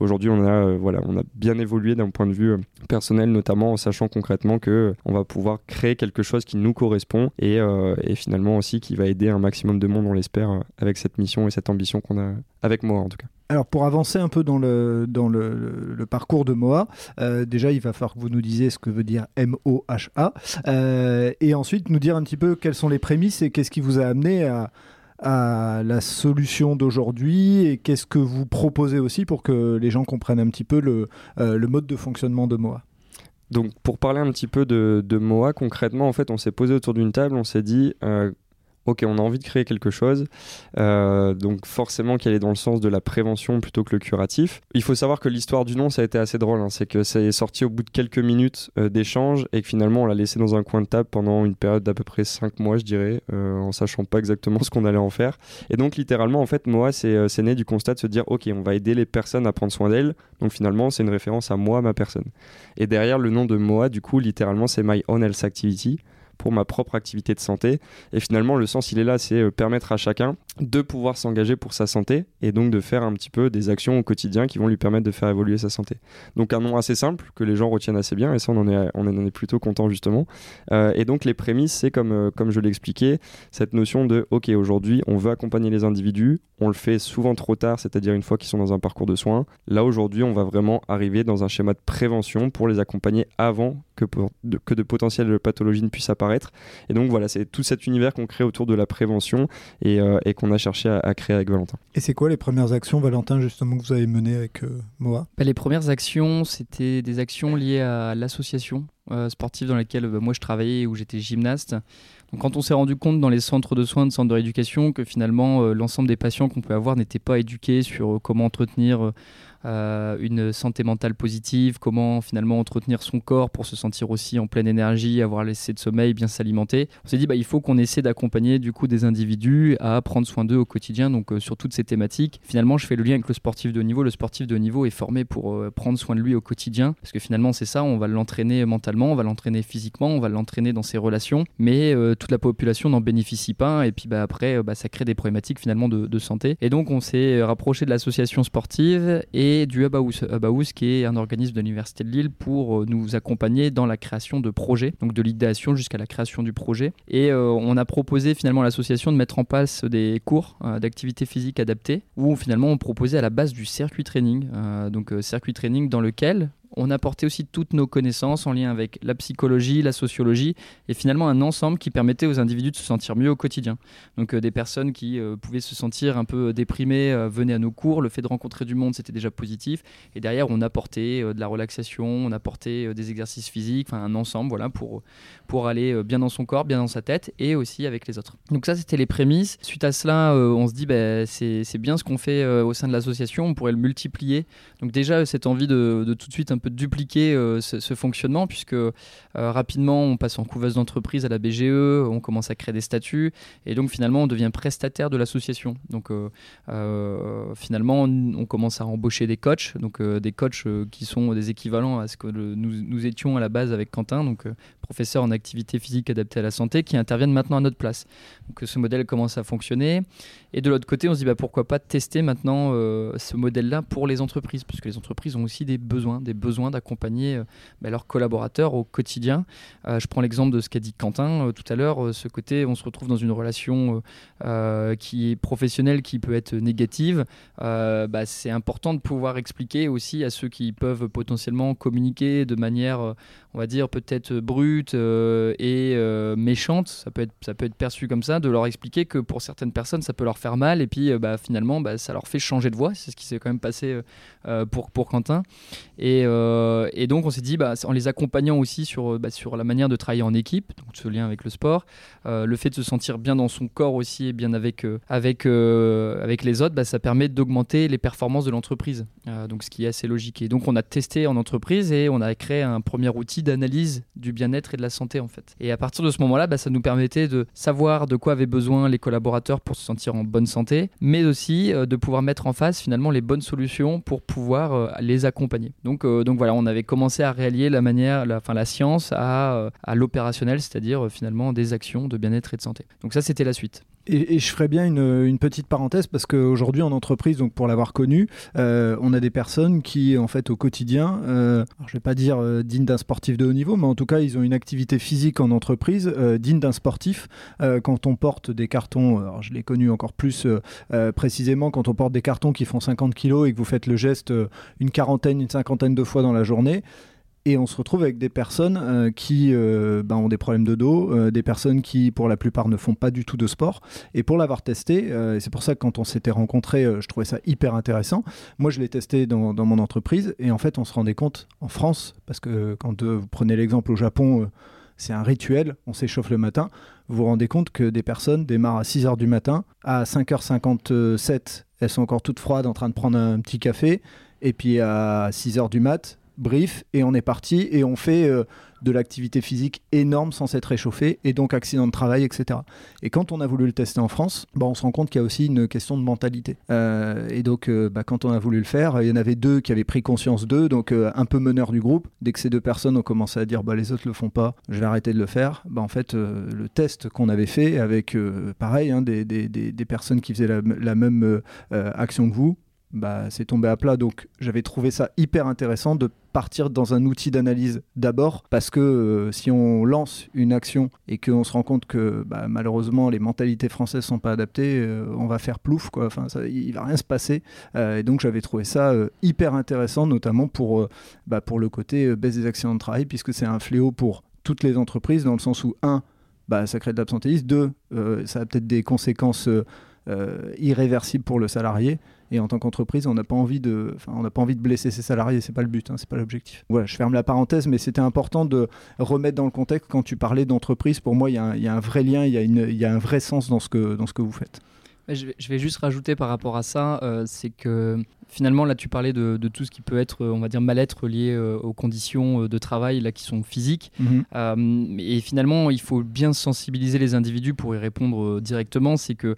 aujourd'hui on a voilà on a bien évolué d'un point de vue personnel, notamment en sachant concrètement que on va pouvoir créer quelque chose qui nous correspond et, et finalement aussi qui va aider un maximum de monde, on l'espère, avec cette mission et cette ambition qu'on a avec moi en tout cas. Alors pour avancer un peu dans le, dans le, parcours de Moa, euh, déjà il va falloir que vous nous disiez ce que veut dire M-O-H-A, euh, et ensuite nous dire un petit peu quelles sont les prémices et qu'est-ce qui vous a amené à, à la solution d'aujourd'hui et qu'est-ce que vous proposez aussi pour que les gens comprennent un petit peu le, euh, le mode de fonctionnement de Moa. Donc pour parler un petit peu de, de Moa, concrètement en fait on s'est posé autour d'une table, on s'est dit ok, on a envie de créer quelque chose, euh, donc forcément qu'elle est dans le sens de la prévention plutôt que le curatif. Il faut savoir que l'histoire du nom, ça a été assez drôle, hein. c'est que ça est sorti au bout de quelques minutes euh, d'échange et que finalement on l'a laissé dans un coin de table pendant une période d'à peu près 5 mois, je dirais, euh, en sachant pas exactement ce qu'on allait en faire. Et donc littéralement, en fait, moi, c'est né du constat de se dire, ok, on va aider les personnes à prendre soin d'elles, donc finalement, c'est une référence à moi, ma personne. Et derrière le nom de Moa, du coup, littéralement, c'est My Own Health Activity pour ma propre activité de santé. Et finalement, le sens, il est là, c'est euh, permettre à chacun de pouvoir s'engager pour sa santé et donc de faire un petit peu des actions au quotidien qui vont lui permettre de faire évoluer sa santé. Donc un nom assez simple que les gens retiennent assez bien et ça on en est, on en est plutôt content justement. Euh, et donc les prémices c'est comme, euh, comme je l'expliquais cette notion de ok aujourd'hui on veut accompagner les individus, on le fait souvent trop tard c'est-à-dire une fois qu'ils sont dans un parcours de soins. Là aujourd'hui on va vraiment arriver dans un schéma de prévention pour les accompagner avant que, de, que de potentielles pathologies ne puissent apparaître. Et donc voilà c'est tout cet univers qu'on crée autour de la prévention et, euh, et qu'on on a cherché à, créer avec Valentin. Et c'est quoi les premières actions, Valentin, justement, que vous avez menées avec euh, Moa? Bah, Les premières actions, c'était des actions liées à l'association euh, sportive dans laquelle bah, moi je travaillais, où j'étais gymnaste. Donc quand on s'est rendu compte dans les centres de soins, de centres de rééducation, que finalement euh, l'ensemble des patients qu'on pouvait avoir n'étaient pas éduqués sur comment entretenir euh, une santé mentale positive, comment finalement entretenir son corps pour se sentir aussi en pleine énergie, avoir laissé de sommeil, bien s'alimenter. On s'est dit bah, il faut qu'on essaie d'accompagner du coup des individus à prendre soin d'eux au quotidien, donc euh, sur toutes ces thématiques. Finalement, je fais le lien avec le sportif de haut niveau. Le sportif de haut niveau est formé pour euh, prendre soin de lui au quotidien, parce que finalement c'est ça, on va l'entraîner mentalement, on va l'entraîner physiquement, on va l'entraîner dans ses relations, mais toute la population n'en bénéficie pas, et puis bah, après bah, ça crée des problématiques finalement de, de santé. Et donc on s'est rapproché de l'association sportive et du Hub qui est un organisme de l'Université de Lille pour euh, nous accompagner dans la création de projets, donc de l'idéation jusqu'à la création du projet. Et euh, on a proposé finalement à l'association de mettre en place des cours euh, d'activité physique adaptée, où finalement on proposait à la base du circuit training, donc circuit training dans lequel on apportait aussi toutes nos connaissances en lien avec la psychologie, la sociologie, et finalement un ensemble qui permettait aux individus de se sentir mieux au quotidien. Donc euh, des personnes qui euh, pouvaient se sentir un peu déprimées euh, venaient à nos cours, le fait de rencontrer du monde c'était déjà positif, et derrière on apportait de la relaxation, on apportait des exercices physiques, enfin un ensemble voilà, pour, pour aller bien dans son corps, bien dans sa tête, et aussi avec les autres. Donc ça c'était les prémices. Suite à cela, on se dit bah, c'est bien ce qu'on fait au sein de l'association, on pourrait le multiplier. Donc déjà cette envie de, de tout de suite un peu dupliquer euh, ce, fonctionnement puisque euh, rapidement on passe en couveuse d'entreprise à la BGE, on commence à créer des statuts et donc finalement on devient prestataire de l'association. Donc euh, finalement on, commence à embaucher des coachs, donc des coachs qui sont des équivalents à ce que nous, étions à la base avec Quentin, donc professeur en activité physique adaptée à la santé, qui interviennent maintenant à notre place. Donc ce modèle commence à fonctionner et de l'autre côté on se dit bah, pourquoi pas tester maintenant ce modèle-là pour les entreprises, parce que les entreprises ont aussi des besoins, des besoins d'accompagner euh, bah, leurs collaborateurs au quotidien. Euh, je prends l'exemple de ce qu'a dit Quentin euh, tout à l'heure, ce côté on se retrouve dans une relation qui est professionnelle, qui peut être négative. Bah, c'est important de pouvoir expliquer aussi à ceux qui peuvent potentiellement communiquer de manière, on va dire, peut-être brute et méchante, ça peut, être, ça peut être perçu comme ça, de leur expliquer que pour certaines personnes, ça peut leur faire mal et puis bah, finalement, ça leur fait changer de voix. C'est ce qui s'est quand même passé pour, Quentin. Euh, et donc on s'est dit, bah, en les accompagnant aussi sur, euh, bah, sur la manière de travailler en équipe, donc ce lien avec le sport, euh, le fait de se sentir bien dans son corps aussi et bien avec, avec, avec les autres, bah, ça permet d'augmenter les performances de l'entreprise. donc ce qui est assez logique. Et donc on a testé en entreprise et on a créé un premier outil d'analyse du bien-être et de la santé en fait. Et à partir de ce moment-là, ça nous permettait de savoir de quoi avaient besoin les collaborateurs pour se sentir en bonne santé, mais aussi de pouvoir mettre en face finalement les bonnes solutions pour pouvoir les accompagner. Donc, donc voilà, on avait commencé à réallier la manière, la, enfin, la science à, euh, à l'opérationnel, c'est-à-dire euh, finalement des actions de bien-être et de santé. Donc ça, c'était la suite. Et, je ferais bien une, petite parenthèse parce qu'aujourd'hui en entreprise, donc pour l'avoir connu, euh, on a des personnes qui en fait au quotidien, euh, je vais pas dire euh, digne d'un sportif de haut niveau, mais en tout cas ils ont une activité physique en entreprise digne d'un sportif. quand on porte des cartons, alors je l'ai connu encore plus précisément, quand on porte des cartons qui font 50 kg et que vous faites le geste une quarantaine, une cinquantaine de fois dans la journée, et on se retrouve avec des personnes euh, qui euh, ben, ont des problèmes de dos, euh, des personnes qui, pour la plupart, ne font pas du tout de sport. Et pour l'avoir testé, c'est pour ça que quand on s'était rencontrés, je trouvais ça hyper intéressant. Moi, je l'ai testé dans, dans, mon entreprise, et en fait, on se rendait compte en France, parce que quand vous prenez l'exemple au Japon, c'est un rituel, on s'échauffe le matin. Vous vous rendez compte que des personnes démarrent à 6h du matin, à 5h57, elles sont encore toutes froides en train de prendre un petit café, et puis à 6h du mat', brief, et on est parti, et on fait euh, de l'activité physique énorme sans s'être réchauffé, et donc accident de travail, etc. Et quand on a voulu le tester en France, bah, on se rend compte qu'il y a aussi une question de mentalité. Euh, et donc, euh, bah, quand on a voulu le faire, il y en avait deux qui avaient pris conscience d'eux, donc un peu meneur du groupe. Dès que ces deux personnes ont commencé à dire bah, les autres le font pas, je vais arrêter de le faire, bah, en fait, le test qu'on avait fait avec, pareil, hein, des, des, personnes qui faisaient la même action que vous, bah, c'est tombé à plat. Donc j'avais trouvé ça hyper intéressant de partir dans un outil d'analyse d'abord, parce que euh, si on lance une action et qu'on se rend compte que bah, malheureusement les mentalités françaises sont pas adaptées, euh, on va faire plouf, quoi. Enfin, ça, il va rien se passer. Euh, et donc j'avais trouvé ça hyper intéressant, notamment pour, bah, pour le côté baisse des accidents de travail, puisque c'est un fléau pour toutes les entreprises, dans le sens où, un, bah, ça crée de l'absentéisme, deux, ça a peut-être des conséquences irréversibles pour le salarié. Et en tant qu'entreprise, on n'a pas envie de, on n'a pas envie de blesser ses salariés. C'est pas le but, hein, c'est pas l'objectif. Voilà, je ferme la parenthèse, mais c'était important de remettre dans le contexte quand tu parlais d'entreprise. Pour moi, il y, y, a un vrai lien, il y, y, a un vrai sens dans ce que, dans ce que vous faites. Je vais, juste rajouter par rapport à ça, euh, c'est que finalement là tu parlais de, de, tout ce qui peut être, on va dire, mal-être lié euh, aux conditions euh, de travail là qui sont physiques. Mhm. et finalement, il faut bien sensibiliser les individus pour y répondre directement. C'est que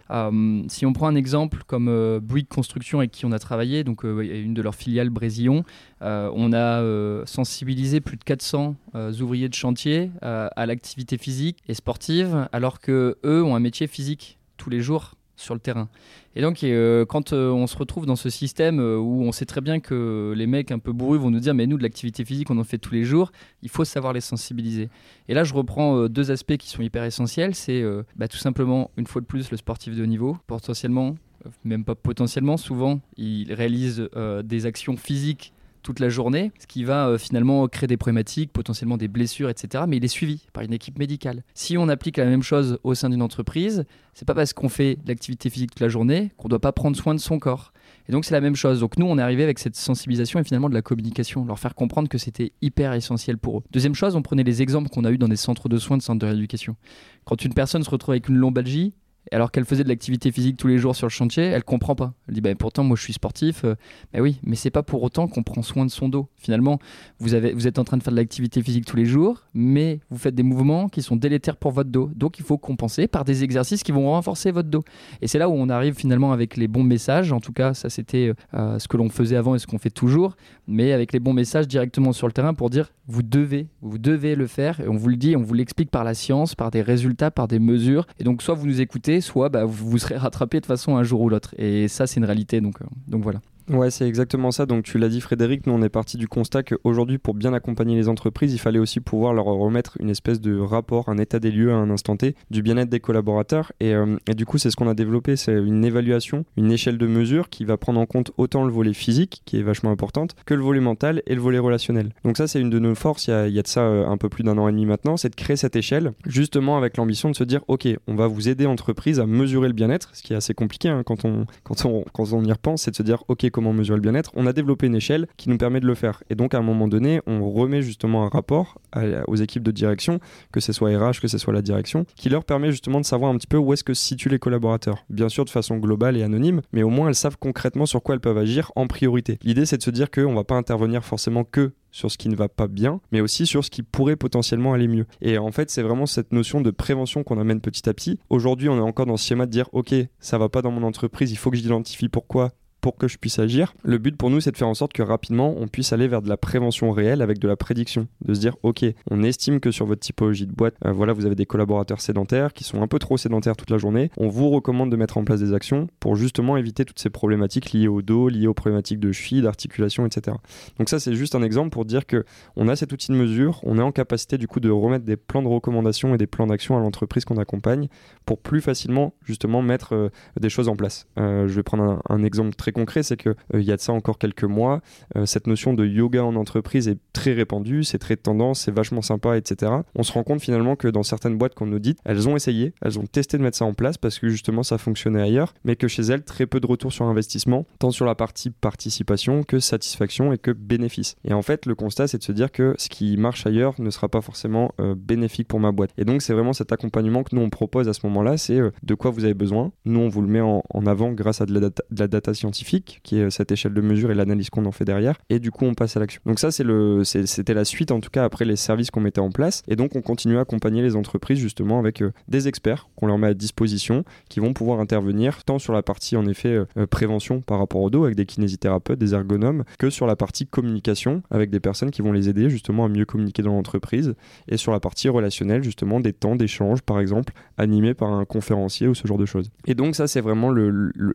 si on prend un exemple comme Bouygues Construction avec qui on a travaillé, donc une de leurs filiales Brésillon, on a sensibilisé plus de 400 ouvriers de chantier à l'activité physique et sportive, alors que eux ont un métier physique tous les jours sur le terrain. Et donc, euh, quand euh, on se retrouve dans ce système euh, où on sait très bien que les mecs un peu bourrus vont nous dire, mais nous, de l'activité physique, on en fait tous les jours, il faut savoir les sensibiliser. Et là, je reprends deux aspects qui sont hyper essentiels. C'est bah, tout simplement, une fois de plus, le sportif de haut niveau, potentiellement, même pas potentiellement, souvent, il réalise des actions physiques toute la journée, ce qui va euh, finalement créer des problématiques, potentiellement des blessures, etc. Mais il est suivi par une équipe médicale. Si on applique la même chose au sein d'une entreprise, c'est pas parce qu'on fait l'activité physique toute la journée qu'on doit pas prendre soin de son corps. Et donc c'est la même chose. Donc nous, on est arrivé avec cette sensibilisation et finalement de la communication, leur faire comprendre que c'était hyper essentiel pour eux. Deuxième chose, on prenait les exemples qu'on a eu dans des centres de soins, de centres de rééducation. Quand une personne se retrouve avec une lombalgie, alors qu'elle faisait de l'activité physique tous les jours sur le chantier, elle comprend pas. Elle dit bah, pourtant moi je suis sportif. Euh, bah oui, mais c'est pas pour autant qu'on prend soin de son dos. Finalement, vous êtes en train de faire de l'activité physique tous les jours, mais vous faites des mouvements qui sont délétères pour votre dos. Donc il faut compenser par des exercices qui vont renforcer votre dos. Et c'est là où on arrive finalement avec les bons messages. En tout cas, ça c'était euh, ce que l'on faisait avant et ce qu'on fait toujours, mais avec les bons messages directement sur le terrain pour dire vous devez, vous devez le faire et on vous le dit, on vous l'explique par la science, par des résultats, par des mesures. Et donc soit vous nous écoutez soit bah, vous, serez rattrapé de façon un jour ou l'autre. Et ça, c'est une réalité. Donc, euh, donc voilà. Ouais, c'est exactement ça. Donc tu l'as dit Frédéric, nous on est parti du constat qu'aujourd'hui pour bien accompagner les entreprises, il fallait aussi pouvoir leur remettre une espèce de rapport, un état des lieux à un instant T du bien-être des collaborateurs. Et, euh, et du coup c'est ce qu'on a développé, c'est une évaluation, une échelle de mesure qui va prendre en compte autant le volet physique, qui est vachement importante, que le volet mental et le volet relationnel. Donc ça c'est une de nos forces, il y, a, y a de ça euh, un peu plus d'un an et demi maintenant, c'est de créer cette échelle, justement avec l'ambition de se dire, ok, on va vous aider entreprise à mesurer le bien-être, ce qui est assez compliqué hein, quand, on, quand, on, quand on y repense, c'est de se dire, ok, comment mesurer le bien-être On a développé une échelle qui nous permet de le faire. Et donc à un moment donné, on remet justement un rapport aux équipes de direction, que ce soit RH, que ce soit la direction, qui leur permet justement de savoir un petit peu où est-ce que se situent les collaborateurs. Bien sûr de façon globale et anonyme, mais au moins elles savent concrètement sur quoi elles peuvent agir en priorité. L'idée c'est de se dire qu'on va pas intervenir forcément que sur ce qui ne va pas bien, mais aussi sur ce qui pourrait potentiellement aller mieux. Et en fait, c'est vraiment cette notion de prévention qu'on amène petit à petit. Aujourd'hui, on est encore dans ce schéma de dire, OK, ça va pas dans mon entreprise, il faut que j'identifie pourquoi, pour que je puisse agir. Le but pour nous, c'est de faire en sorte que rapidement, on puisse aller vers de la prévention réelle avec de la prédiction. De se dire, OK, on estime que sur votre typologie de boîte, euh, voilà, vous avez des collaborateurs sédentaires qui sont un peu trop sédentaires toute la journée. On vous recommande de mettre en place des actions pour justement éviter toutes ces problématiques liées au dos, liées aux problématiques de cheville, d'articulation, etc. Donc ça, c'est juste un exemple pour dire que on a cet outil de mesure, on est en capacité du coup de remettre des plans de recommandation et des plans d'action à l'entreprise qu'on accompagne pour plus facilement justement mettre euh, des choses en place. Euh, je vais prendre un, un exemple très concret, c'est qu'il euh, y a de ça encore quelques mois, euh, cette notion de yoga en entreprise est très répandue, c'est très tendance, c'est vachement sympa, etc. On se rend compte finalement que dans certaines boîtes qu'on dit, elles ont essayé, elles ont testé de mettre ça en place parce que justement ça fonctionnait ailleurs, mais que chez elles, très peu de retour sur investissement, tant sur la partie participation que satisfaction et que bénéfice. Et en fait, le constat, c'est de se dire que ce qui marche ailleurs ne sera pas forcément euh, bénéfique pour ma boîte. Et donc, c'est vraiment cet accompagnement que nous on propose à ce moment-là, c'est de quoi vous avez besoin. Nous, on vous le met en, avant grâce à de la data scientifique qui est cette échelle de mesure et l'analyse qu'on en fait derrière, et du coup on passe à l'action. Donc ça, c'était la suite en tout cas après les services qu'on mettait en place, et donc on continue à accompagner les entreprises justement avec euh, des experts qu'on leur met à disposition, qui vont pouvoir intervenir tant sur la partie en effet euh, prévention par rapport au dos avec des kinésithérapeutes, des ergonomes, que sur la partie communication avec des personnes qui vont les aider justement à mieux communiquer dans l'entreprise, et sur la partie relationnelle justement des temps d'échange par exemple animés par un conférencier ou ce genre de choses. Et donc ça c'est vraiment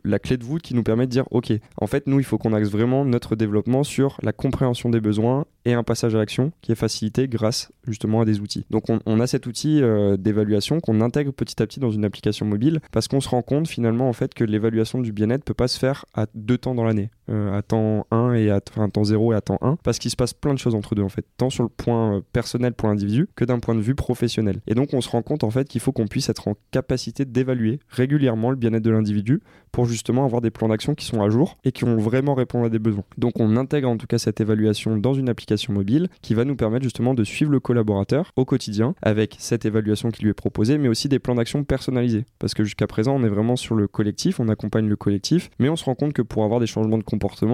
la clé de voûte qui nous permet de dire ok en fait nous il faut qu'on axe vraiment notre développement sur la compréhension des besoins et un passage à l'action qui est facilité grâce justement à des outils. Donc on, a cet outil euh, d'évaluation qu'on intègre petit à petit dans une application mobile parce qu'on se rend compte finalement en fait que l'évaluation du bien-être peut pas se faire à deux temps dans l'année, euh, à temps 1 et à enfin, temps 0 et à temps 1 parce qu'il se passe plein de choses entre deux en fait, tant sur le point euh, personnel pour l'individu que d'un point de vue professionnel. Et donc on se rend compte en fait qu'il faut qu'on puisse être en capacité d'évaluer régulièrement le bien-être de l'individu pour justement avoir des plans d'action qui sont à jour et qui vont vraiment répondre à des besoins. Donc on intègre en tout cas cette évaluation dans une application mobile qui va nous permettre justement de suivre le collaborateur au quotidien avec cette évaluation qui lui est proposée, mais aussi des plans d'action personnalisés. Parce que jusqu'à présent, on est vraiment sur le collectif, on accompagne le collectif, mais on se rend compte que pour avoir des changements de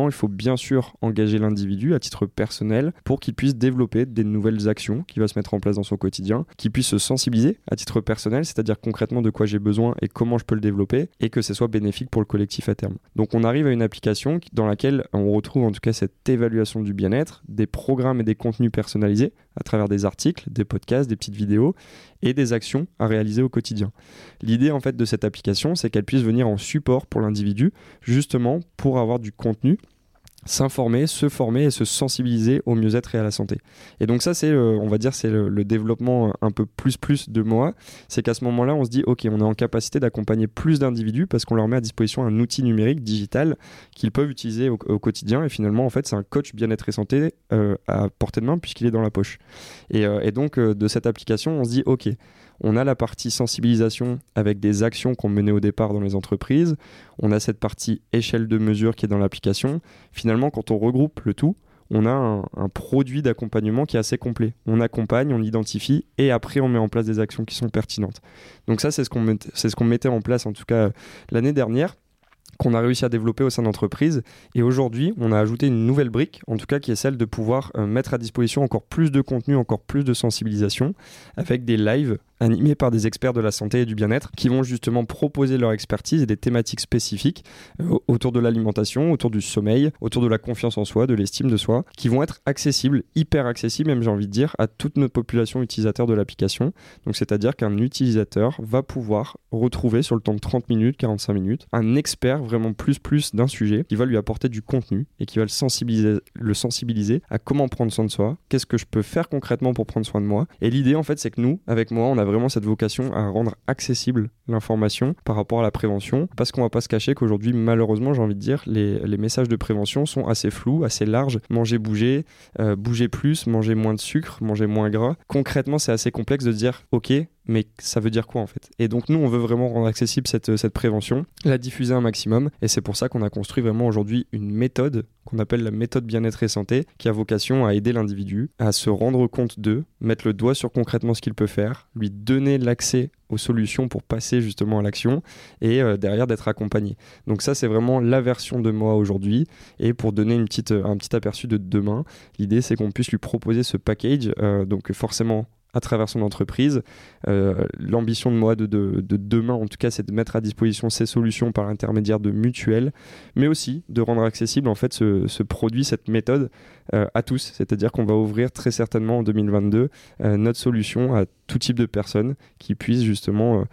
il faut bien sûr engager l'individu à titre personnel pour qu'il puisse développer des nouvelles actions qui va se mettre en place dans son quotidien, qu'il puisse se sensibiliser à titre personnel, c'est-à-dire concrètement de quoi j'ai besoin et comment je peux le développer, et que ce soit bénéfique pour le collectif à terme. Donc on arrive à une application dans laquelle on retrouve en tout cas cette évaluation du bien-être, des programmes et des contenus personnalisés à travers des articles, des podcasts, des petites vidéos et des actions à réaliser au quotidien. L'idée en fait de cette application, c'est qu'elle puisse venir en support pour l'individu justement pour avoir du contenu s'informer, se former et se sensibiliser au mieux-être et à la santé. Et donc ça, c'est, on va dire, c'est le, développement un peu plus plus de moi. C'est qu'à ce moment-là, on se dit, ok, on est en capacité d'accompagner plus d'individus parce qu'on leur met à disposition un outil numérique digital qu'ils peuvent utiliser au, quotidien. Et finalement, en fait, c'est un coach bien-être et santé euh, à portée de main puisqu'il est dans la poche. Et, euh, donc, euh, de cette application, on se dit, ok, on a la partie sensibilisation avec des actions qu'on menait au départ dans les entreprises. On a cette partie échelle de mesure qui est dans l'application. Finalement, quand on regroupe le tout, on a un, produit d'accompagnement qui est assez complet. On accompagne, on identifie et après on met en place des actions qui sont pertinentes. Donc ça, c'est ce qu'on mettait en place en tout cas l'année dernière qu'on a réussi à développer au sein d'entreprise. Et aujourd'hui, on a ajouté une nouvelle brique, en tout cas qui est celle de pouvoir euh, mettre à disposition encore plus de contenu, encore plus de sensibilisation, avec des lives animés par des experts de la santé et du bien-être qui vont justement proposer leur expertise et des thématiques spécifiques euh, autour de l'alimentation, autour du sommeil, autour de la confiance en soi, de l'estime de soi, qui vont être accessibles, hyper accessibles même j'ai envie de dire, à toute notre population utilisateur de l'application. Donc c'est-à-dire qu'un utilisateur va pouvoir retrouver sur le temps de 30 minutes, 45 minutes, un expert vraiment plus plus d'un sujet qui va lui apporter du contenu et qui va le sensibiliser, le sensibiliser à comment prendre soin de soi, qu'est-ce que je peux faire concrètement pour prendre soin de moi. Et l'idée en fait c'est que nous, avec moi, on a vraiment cette vocation à rendre accessible l'information par rapport à la prévention, parce qu'on va pas se cacher qu'aujourd'hui, malheureusement, j'ai envie de dire, les, messages de prévention sont assez flous, assez larges. Manger, bouger, euh, bouger plus, manger moins de sucre, manger moins gras. Concrètement, c'est assez complexe de dire, ok, mais ça veut dire quoi en fait? Et donc nous, on veut vraiment rendre accessible cette, cette prévention, la diffuser un maximum, et c'est pour ça qu'on a construit vraiment aujourd'hui une méthode qu'on appelle la méthode bien-être et santé, qui a vocation à aider l'individu à se rendre compte d'eux, mettre le doigt sur concrètement ce qu'il peut faire, lui donner l'accès aux solutions pour passer justement à l'action et euh, derrière d'être accompagné. Donc ça c'est vraiment la version de moi aujourd'hui. Et pour donner une petite, un petit aperçu de demain, l'idée c'est qu'on puisse lui proposer ce package, euh, donc forcément à travers son entreprise. Euh, l'ambition de moi de, de, demain, en tout cas, c'est de mettre à disposition ces solutions par l'intermédiaire de mutuelles, mais aussi de rendre accessible en fait ce, produit, cette méthode à tous. C'est-à-dire qu'on va ouvrir très certainement en 2022 euh, notre solution à tout type de personnes qui puissent justement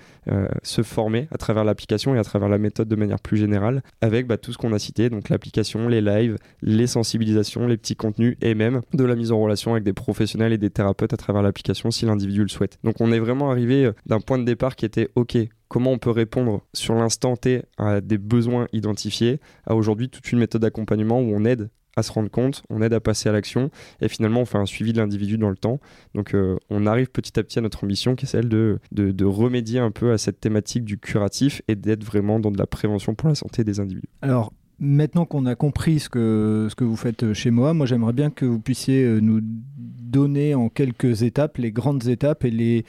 se former à travers l'application et à travers la méthode de manière plus générale, avec bah, tout ce qu'on a cité, donc l'application, les lives, les sensibilisations, les petits contenus et même de la mise en relation avec des professionnels et des thérapeutes à travers l'application si l'individu le souhaite. Donc on est vraiment arrivé euh, d'un point de départ qui était OK, comment on peut répondre sur l'instant T à des besoins identifiés, à aujourd'hui toute une méthode d'accompagnement où on aide à se rendre compte, on aide à passer à l'action et finalement on fait un suivi de l'individu dans le temps. Donc euh, on arrive petit à petit à notre ambition qui est celle de, de, remédier un peu à cette thématique du curatif et d'être vraiment dans de la prévention pour la santé des individus. Alors maintenant qu'on a compris ce que, ce que vous faites chez moi, moi j'aimerais bien que vous puissiez euh, nous donner en quelques étapes les grandes étapes et les,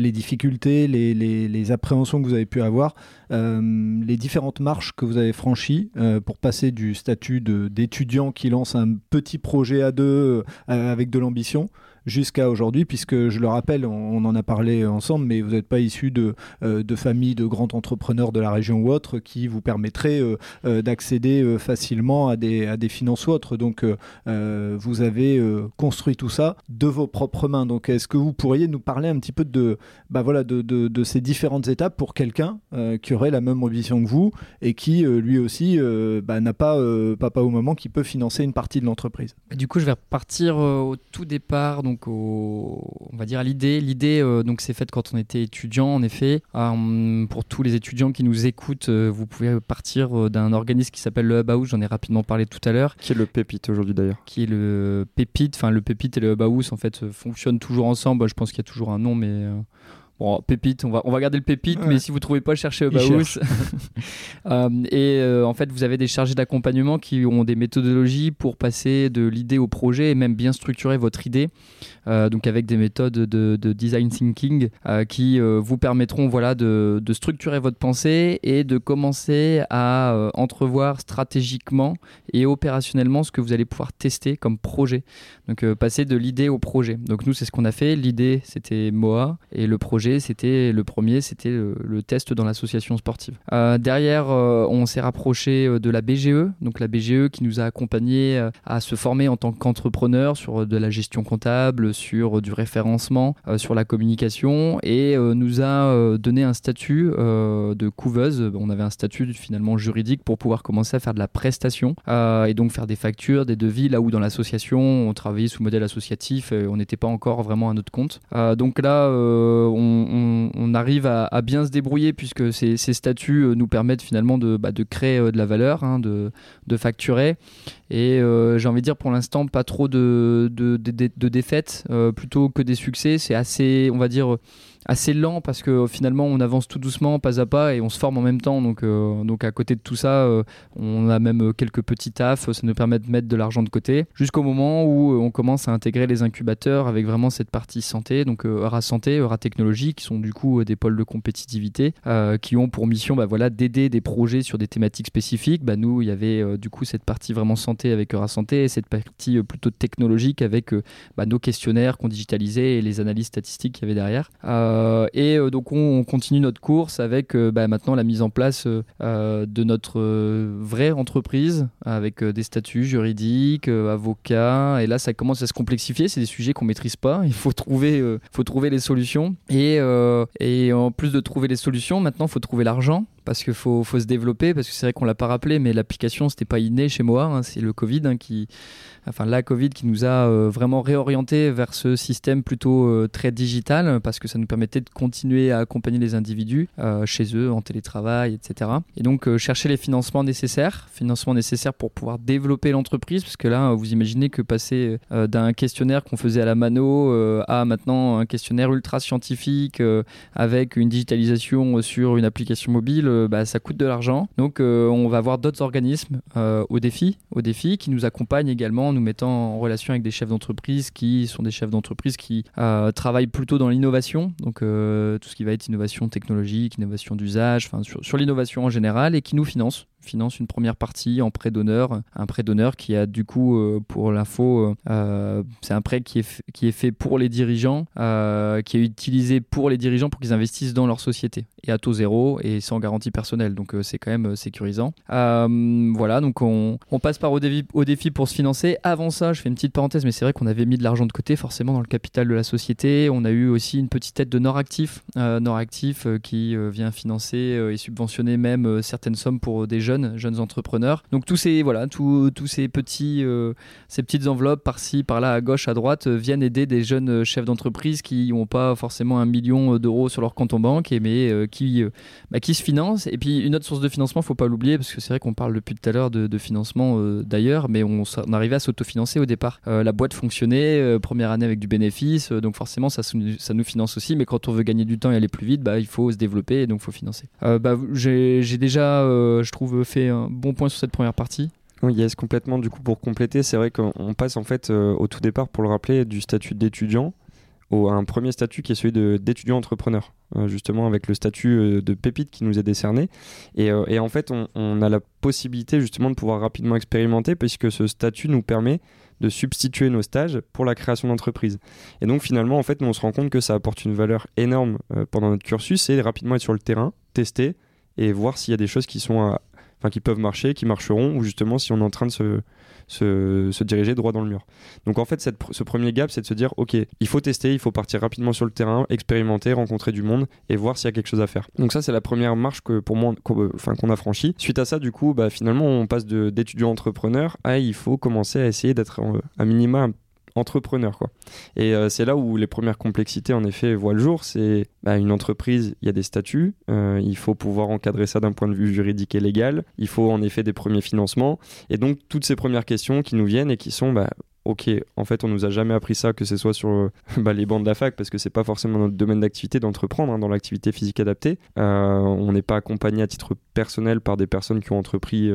les difficultés, les, appréhensions que vous avez pu avoir les différentes marches que vous avez franchies pour passer du statut d'étudiant qui lance un petit projet à deux avec de l'ambition jusqu'à aujourd'hui, puisque je le rappelle, on, en a parlé ensemble, mais vous n'êtes pas issu de, euh, de familles de grands entrepreneurs de la région ou autres qui vous permettraient euh, euh, d'accéder facilement à des, à des finances ou autres. Donc vous avez construit tout ça de vos propres mains. Donc est-ce que vous pourriez nous parler un petit peu de, bah voilà, de, de, ces différentes étapes pour quelqu'un qui aurait la même ambition que vous et qui lui aussi bah, n'a pas papa au moment qui peut financer une partie de l'entreprise? Du coup, je vais repartir au tout départ on va dire à l'idée. L'idée euh, donc c'est faite quand on était étudiant en effet. Euh, pour tous les étudiants qui nous écoutent, euh, vous pouvez partir d'un organisme qui s'appelle le Hub House. J'en ai rapidement parlé tout à l'heure. Qui est le Pépite aujourd'hui d'ailleurs. Qui est le Pépite. Enfin le Pépite et le Hub House en fait fonctionnent toujours ensemble. Je pense qu'il y a toujours un nom, mais Bon, pépite, on va, on va garder le pépite, mais si vous trouvez pas, cherchez Obaous. euh, et euh, en fait, vous avez des chargés d'accompagnement qui ont des méthodologies pour passer de l'idée au projet et même bien structurer votre idée. Euh, donc avec des méthodes de, de design thinking euh, qui vous permettront voilà, de, de, structurer votre pensée et de commencer à entrevoir stratégiquement et opérationnellement ce que vous allez pouvoir tester comme projet. Donc passer de l'idée au projet. Donc nous, c'est ce qu'on a fait. L'idée, c'était Moa et le projet c'était le premier, c'était le, test dans l'association sportive. Euh, derrière, euh, on s'est rapproché euh, de la BGE, donc la BGE qui nous a accompagnés à se former en tant qu'entrepreneur sur de la gestion comptable, sur du référencement, sur la communication et nous a donné un statut de couveuse. On avait un statut finalement juridique pour pouvoir commencer à faire de la prestation et donc faire des factures, des devis, là où dans l'association on travaillait sous modèle associatif et on n'était pas encore vraiment à notre compte. donc là, on on, arrive à, bien se débrouiller puisque ces, statuts euh, nous permettent finalement de, bah, créer euh, de la valeur, hein, de, facturer. Et euh, j'ai envie de dire pour l'instant pas trop de, de défaites, plutôt que des succès. C'est assez, on va dire assez lent parce que finalement on avance tout doucement, pas à pas, et on se forme en même temps. Donc, euh, donc à côté de tout ça, euh, on a même euh, quelques petits tafs, ça nous permet de mettre de l'argent de côté, jusqu'au moment où on commence à intégrer les incubateurs avec vraiment cette partie santé, donc Eura Santé, Eura Technologie, qui sont du coup des pôles de compétitivité, qui ont pour mission bah, voilà, d'aider des projets sur des thématiques spécifiques. Bah, nous, il y avait du coup cette partie vraiment santé avec Eura Santé et cette partie plutôt technologique avec bah, nos questionnaires qu'on digitalisait et les analyses statistiques qu'il y avait derrière. Euh, et euh, donc on, continue notre course avec euh, bah, maintenant la mise en place de notre vraie entreprise avec des statuts juridiques, avocats. Et là, ça commence à se complexifier. C'est des sujets qu'on maîtrise pas. Il faut trouver, faut trouver les solutions. Et, et en plus de trouver les solutions, maintenant, il faut trouver l'argent parce qu'il faut, faut, se développer, parce que c'est vrai qu'on l'a pas rappelé, mais l'application, c'était pas inné chez moi, hein. c'est le Covid hein, qui, enfin la Covid qui nous a euh, vraiment réorienté vers ce système plutôt euh, très digital, parce que ça nous permettait de continuer à accompagner les individus euh, chez eux, en télétravail, etc. Et donc chercher les financements nécessaires, financements nécessaires pour pouvoir développer l'entreprise, parce que là, vous imaginez que passer d'un questionnaire qu'on faisait à la mano à maintenant un questionnaire ultra scientifique avec une digitalisation sur une application mobile, bah, ça coûte de l'argent. Donc on va avoir d'autres organismes au défi, au défi qui nous accompagnent également nous mettant en relation avec des chefs d'entreprise qui sont des chefs d'entreprise qui euh, travaillent plutôt dans l'innovation, donc euh, tout ce qui va être innovation technologique, innovation d'usage, enfin sur, sur l'innovation en général, et qui nous financent finance une première partie en prêt d'honneur, un prêt d'honneur qui a du coup, euh, pour l'info, euh, c'est un prêt qui est, qui est fait pour les dirigeants, euh, qui est utilisé pour les dirigeants pour qu'ils investissent dans leur société et à taux zéro et sans garantie personnelle. Donc c'est quand même sécurisant. voilà, donc on, passe par au défi, pour se financer. Avant ça, je fais une petite parenthèse, mais c'est vrai qu'on avait mis de l'argent de côté forcément dans le capital de la société. On a eu aussi une petite tête de Noractif, Noractif qui vient financer et subventionner même certaines sommes pour des jeunes jeunes, entrepreneurs. Donc tous ces voilà, tous, tous ces petits, euh, ces petites enveloppes par-ci, par-là, à gauche, à droite, euh, viennent aider des jeunes euh, chefs d'entreprise qui n'ont pas forcément un million d'euros sur leur compte en banque, mais qui, bah, qui se financent. Et puis une autre source de financement, faut pas l'oublier, parce que c'est vrai qu'on parle depuis tout à l'heure de, financement d'ailleurs, mais on, on, arrivait à s'autofinancer au départ. la boîte fonctionnait, première année avec du bénéfice, donc forcément ça, ça nous finance aussi. Mais quand on veut gagner du temps et aller plus vite, bah, il faut se développer, et donc faut financer. bah, j'ai déjà, je trouve fait un bon point sur cette première partie. Oui, yes, complètement. Du coup, pour compléter, c'est vrai qu'on passe en fait euh, au tout départ, pour le rappeler, du statut d'étudiant au, à un premier statut qui est celui d'étudiant entrepreneur, justement avec le statut de pépite qui nous est décerné. Et, et en fait, on, on, a la possibilité justement de pouvoir rapidement expérimenter puisque ce statut nous permet de substituer nos stages pour la création d'entreprise. Et donc finalement, en fait, on se rend compte que ça apporte une valeur énorme pendant notre cursus et rapidement être sur le terrain, tester et voir s'il y a des choses qui sont enfin qui peuvent marcher, qui marcheront, ou justement si on est en train de se, se, diriger droit dans le mur. Donc en fait, ce premier gap, c'est de se dire, ok, il faut tester, il faut partir rapidement sur le terrain, expérimenter, rencontrer du monde et voir s'il y a quelque chose à faire. Donc ça, c'est la première marche que pour moi, qu'on a franchie. Suite à ça, du coup, bah, finalement, on passe d'étudiant entrepreneur à il faut commencer à essayer d'être à minima entrepreneur. Quoi. Et euh, c'est là où les premières complexités, en effet, voient le jour. C'est bah, une entreprise, il y a des statuts, euh, il faut pouvoir encadrer ça d'un point de vue juridique et légal, il faut en effet des premiers financements. Et donc, toutes ces premières questions qui nous viennent et qui sont, bah, ok, en fait, on nous a jamais appris ça, que ce soit sur euh, bah, les bancs de la fac, parce que c'est pas forcément notre domaine d'activité d'entreprendre hein, dans l'activité physique adaptée. on n'est pas accompagné à titre personnel par des personnes qui ont entrepris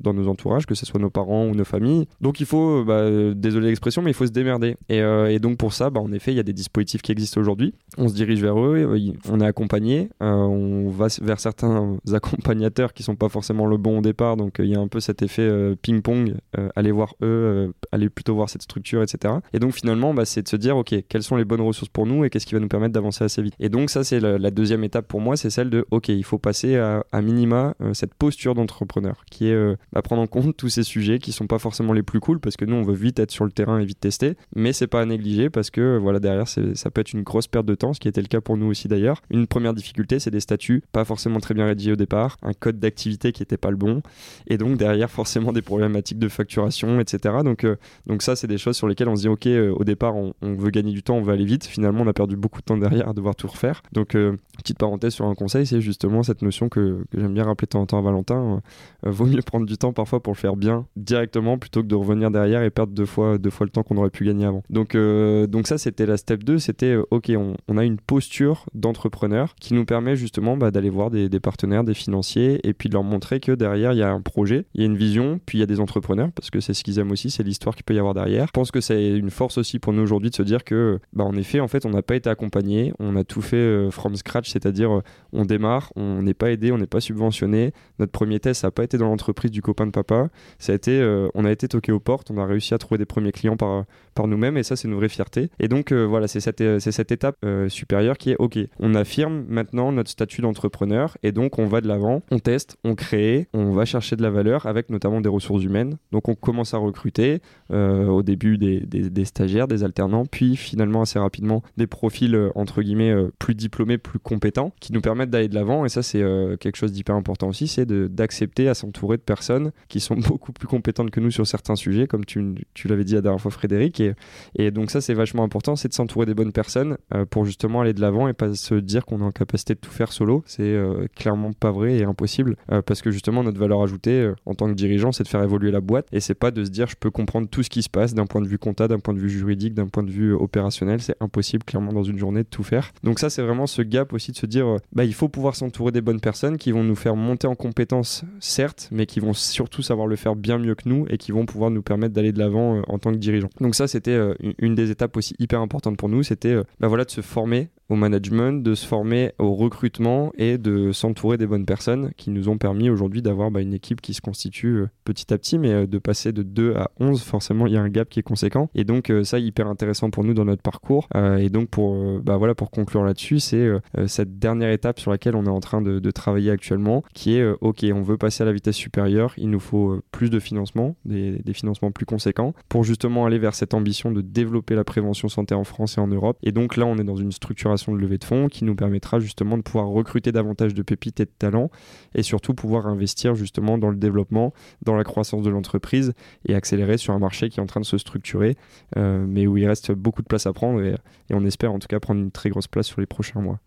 dans nos entourages, que ce soit nos parents ou nos familles. Donc il faut, euh, bah, désolé l'expression, mais il faut se démerder. Et, euh, donc pour ça, bah, en effet, il y a des dispositifs qui existent aujourd'hui. On se dirige vers eux, euh, on est accompagné, on va vers certains accompagnateurs qui sont pas forcément le bon au départ. Donc il y a un peu cet effet ping-pong, aller voir eux, aller plutôt voir cette structure, etc. Et donc finalement, bah, c'est de se dire, ok, quelles sont les bonnes ressources pour nous et qu'est-ce qui va nous permettre d'avancer assez vite. Et donc ça, c'est la, deuxième étape pour moi, c'est celle de, ok, il faut passer à minima cette posture d'entrepreneur qui est à prendre en compte tous ces sujets qui sont pas forcément les plus cool parce que nous on veut vite être sur le terrain et vite tester, mais c'est pas à négliger parce que voilà derrière ça peut être une grosse perte de temps, ce qui était le cas pour nous aussi d'ailleurs. Une première difficulté c'est des statuts pas forcément très bien rédigés au départ, un code d'activité qui était pas le bon et donc derrière forcément des problématiques de facturation etc. Donc, euh, donc ça c'est des choses sur lesquelles on se dit ok euh, au départ on, veut gagner du temps, on veut aller vite, finalement on a perdu beaucoup de temps derrière à devoir tout refaire. Donc euh, petite parenthèse sur un conseil, c'est justement cette notion que, que j'aime bien rappeler de temps en temps à Valentin, vaut mieux prendre du temps parfois pour le faire bien directement plutôt que de revenir derrière et perdre deux fois, deux fois le temps qu'on aurait pu gagner avant. Donc, euh, donc ça, c'était la step 2. C'était, euh, OK, on, a une posture d'entrepreneur qui nous permet justement bah, d'aller voir des, partenaires, des financiers et puis de leur montrer que derrière, il y a un projet, il y a une vision, puis il y a des entrepreneurs parce que c'est ce qu'ils aiment aussi, c'est l'histoire qu'il peut y avoir derrière. Je pense que c'est une force aussi pour nous aujourd'hui de se dire que, bah, en effet, en fait, on n'a pas été accompagné, on a tout fait euh, from scratch, c'est-à-dire on démarre, on n'est pas aidé, on n'est pas subventionné. Notre premier test, ça n'a pas été dans l'entreprise du copain de papa ça a été, euh, on a été toqué aux portes, on a réussi à trouver des premiers clients par, par nous-mêmes et ça c'est une vraie fierté. Et donc euh, voilà, c'est cette, euh, c'est cette étape supérieure qui est ok, on affirme maintenant notre statut d'entrepreneur et donc on va de l'avant, on teste, on crée, on va chercher de la valeur avec notamment des ressources humaines. Donc on commence à recruter au début des, des, stagiaires, des alternants, puis finalement assez rapidement des profils entre guillemets plus diplômés, plus compétents qui nous permettent d'aller de l'avant et ça c'est quelque chose d'hyper important aussi, c'est d'accepter à s'entourer de personnes qui sont beaucoup plus compétentes que nous sur certains sujets, comme tu, l'avais dit la dernière fois, Frédéric. Et, et donc, ça, c'est vachement important, c'est de s'entourer des bonnes personnes euh, pour justement aller de l'avant et pas se dire qu'on est en capacité de tout faire solo. C'est euh, clairement pas vrai et impossible euh, parce que justement, notre valeur ajoutée en tant que dirigeant, c'est de faire évoluer la boîte et c'est pas de se dire je peux comprendre tout ce qui se passe d'un point de vue comptable, d'un point de vue juridique, d'un point de vue opérationnel. C'est impossible, clairement, dans une journée de tout faire. Donc, ça, c'est vraiment ce gap aussi de se dire bah, il faut pouvoir s'entourer des bonnes personnes qui vont nous faire monter en compétences, certes, mais qui vont surtout savoir le faire bien mieux que nous et qui vont pouvoir nous permettre d'aller de l'avant euh, en tant que dirigeant. Donc ça, c'était euh, une des étapes aussi hyper importantes pour nous, c'était euh, bah voilà, de se former au management, de se former au recrutement et de s'entourer des bonnes personnes qui nous ont permis aujourd'hui d'avoir bah, une équipe qui se constitue euh, petit à petit, mais euh, de passer de 2 à 11, forcément, il y a un gap qui est conséquent. Et donc, euh, ça, hyper intéressant pour nous dans notre parcours. et donc, pour, bah, voilà, pour conclure là-dessus, c'est cette dernière étape sur laquelle on est en train de, travailler actuellement, qui est, OK, on veut passer à la vitesse supérieure, il nous faut plus de financement, des, des financements plus conséquents, pour justement aller vers cette ambition de développer la prévention santé en France et en Europe. Et donc là, on est dans une structuration de levée de fonds qui nous permettra justement de pouvoir recruter davantage de pépites et de talents et surtout pouvoir investir justement dans le développement, dans la croissance de l'entreprise et accélérer sur un marché qui est en train de se structurer euh, mais où il reste beaucoup de place à prendre et, on espère en tout cas prendre une très grosse place sur les prochains mois.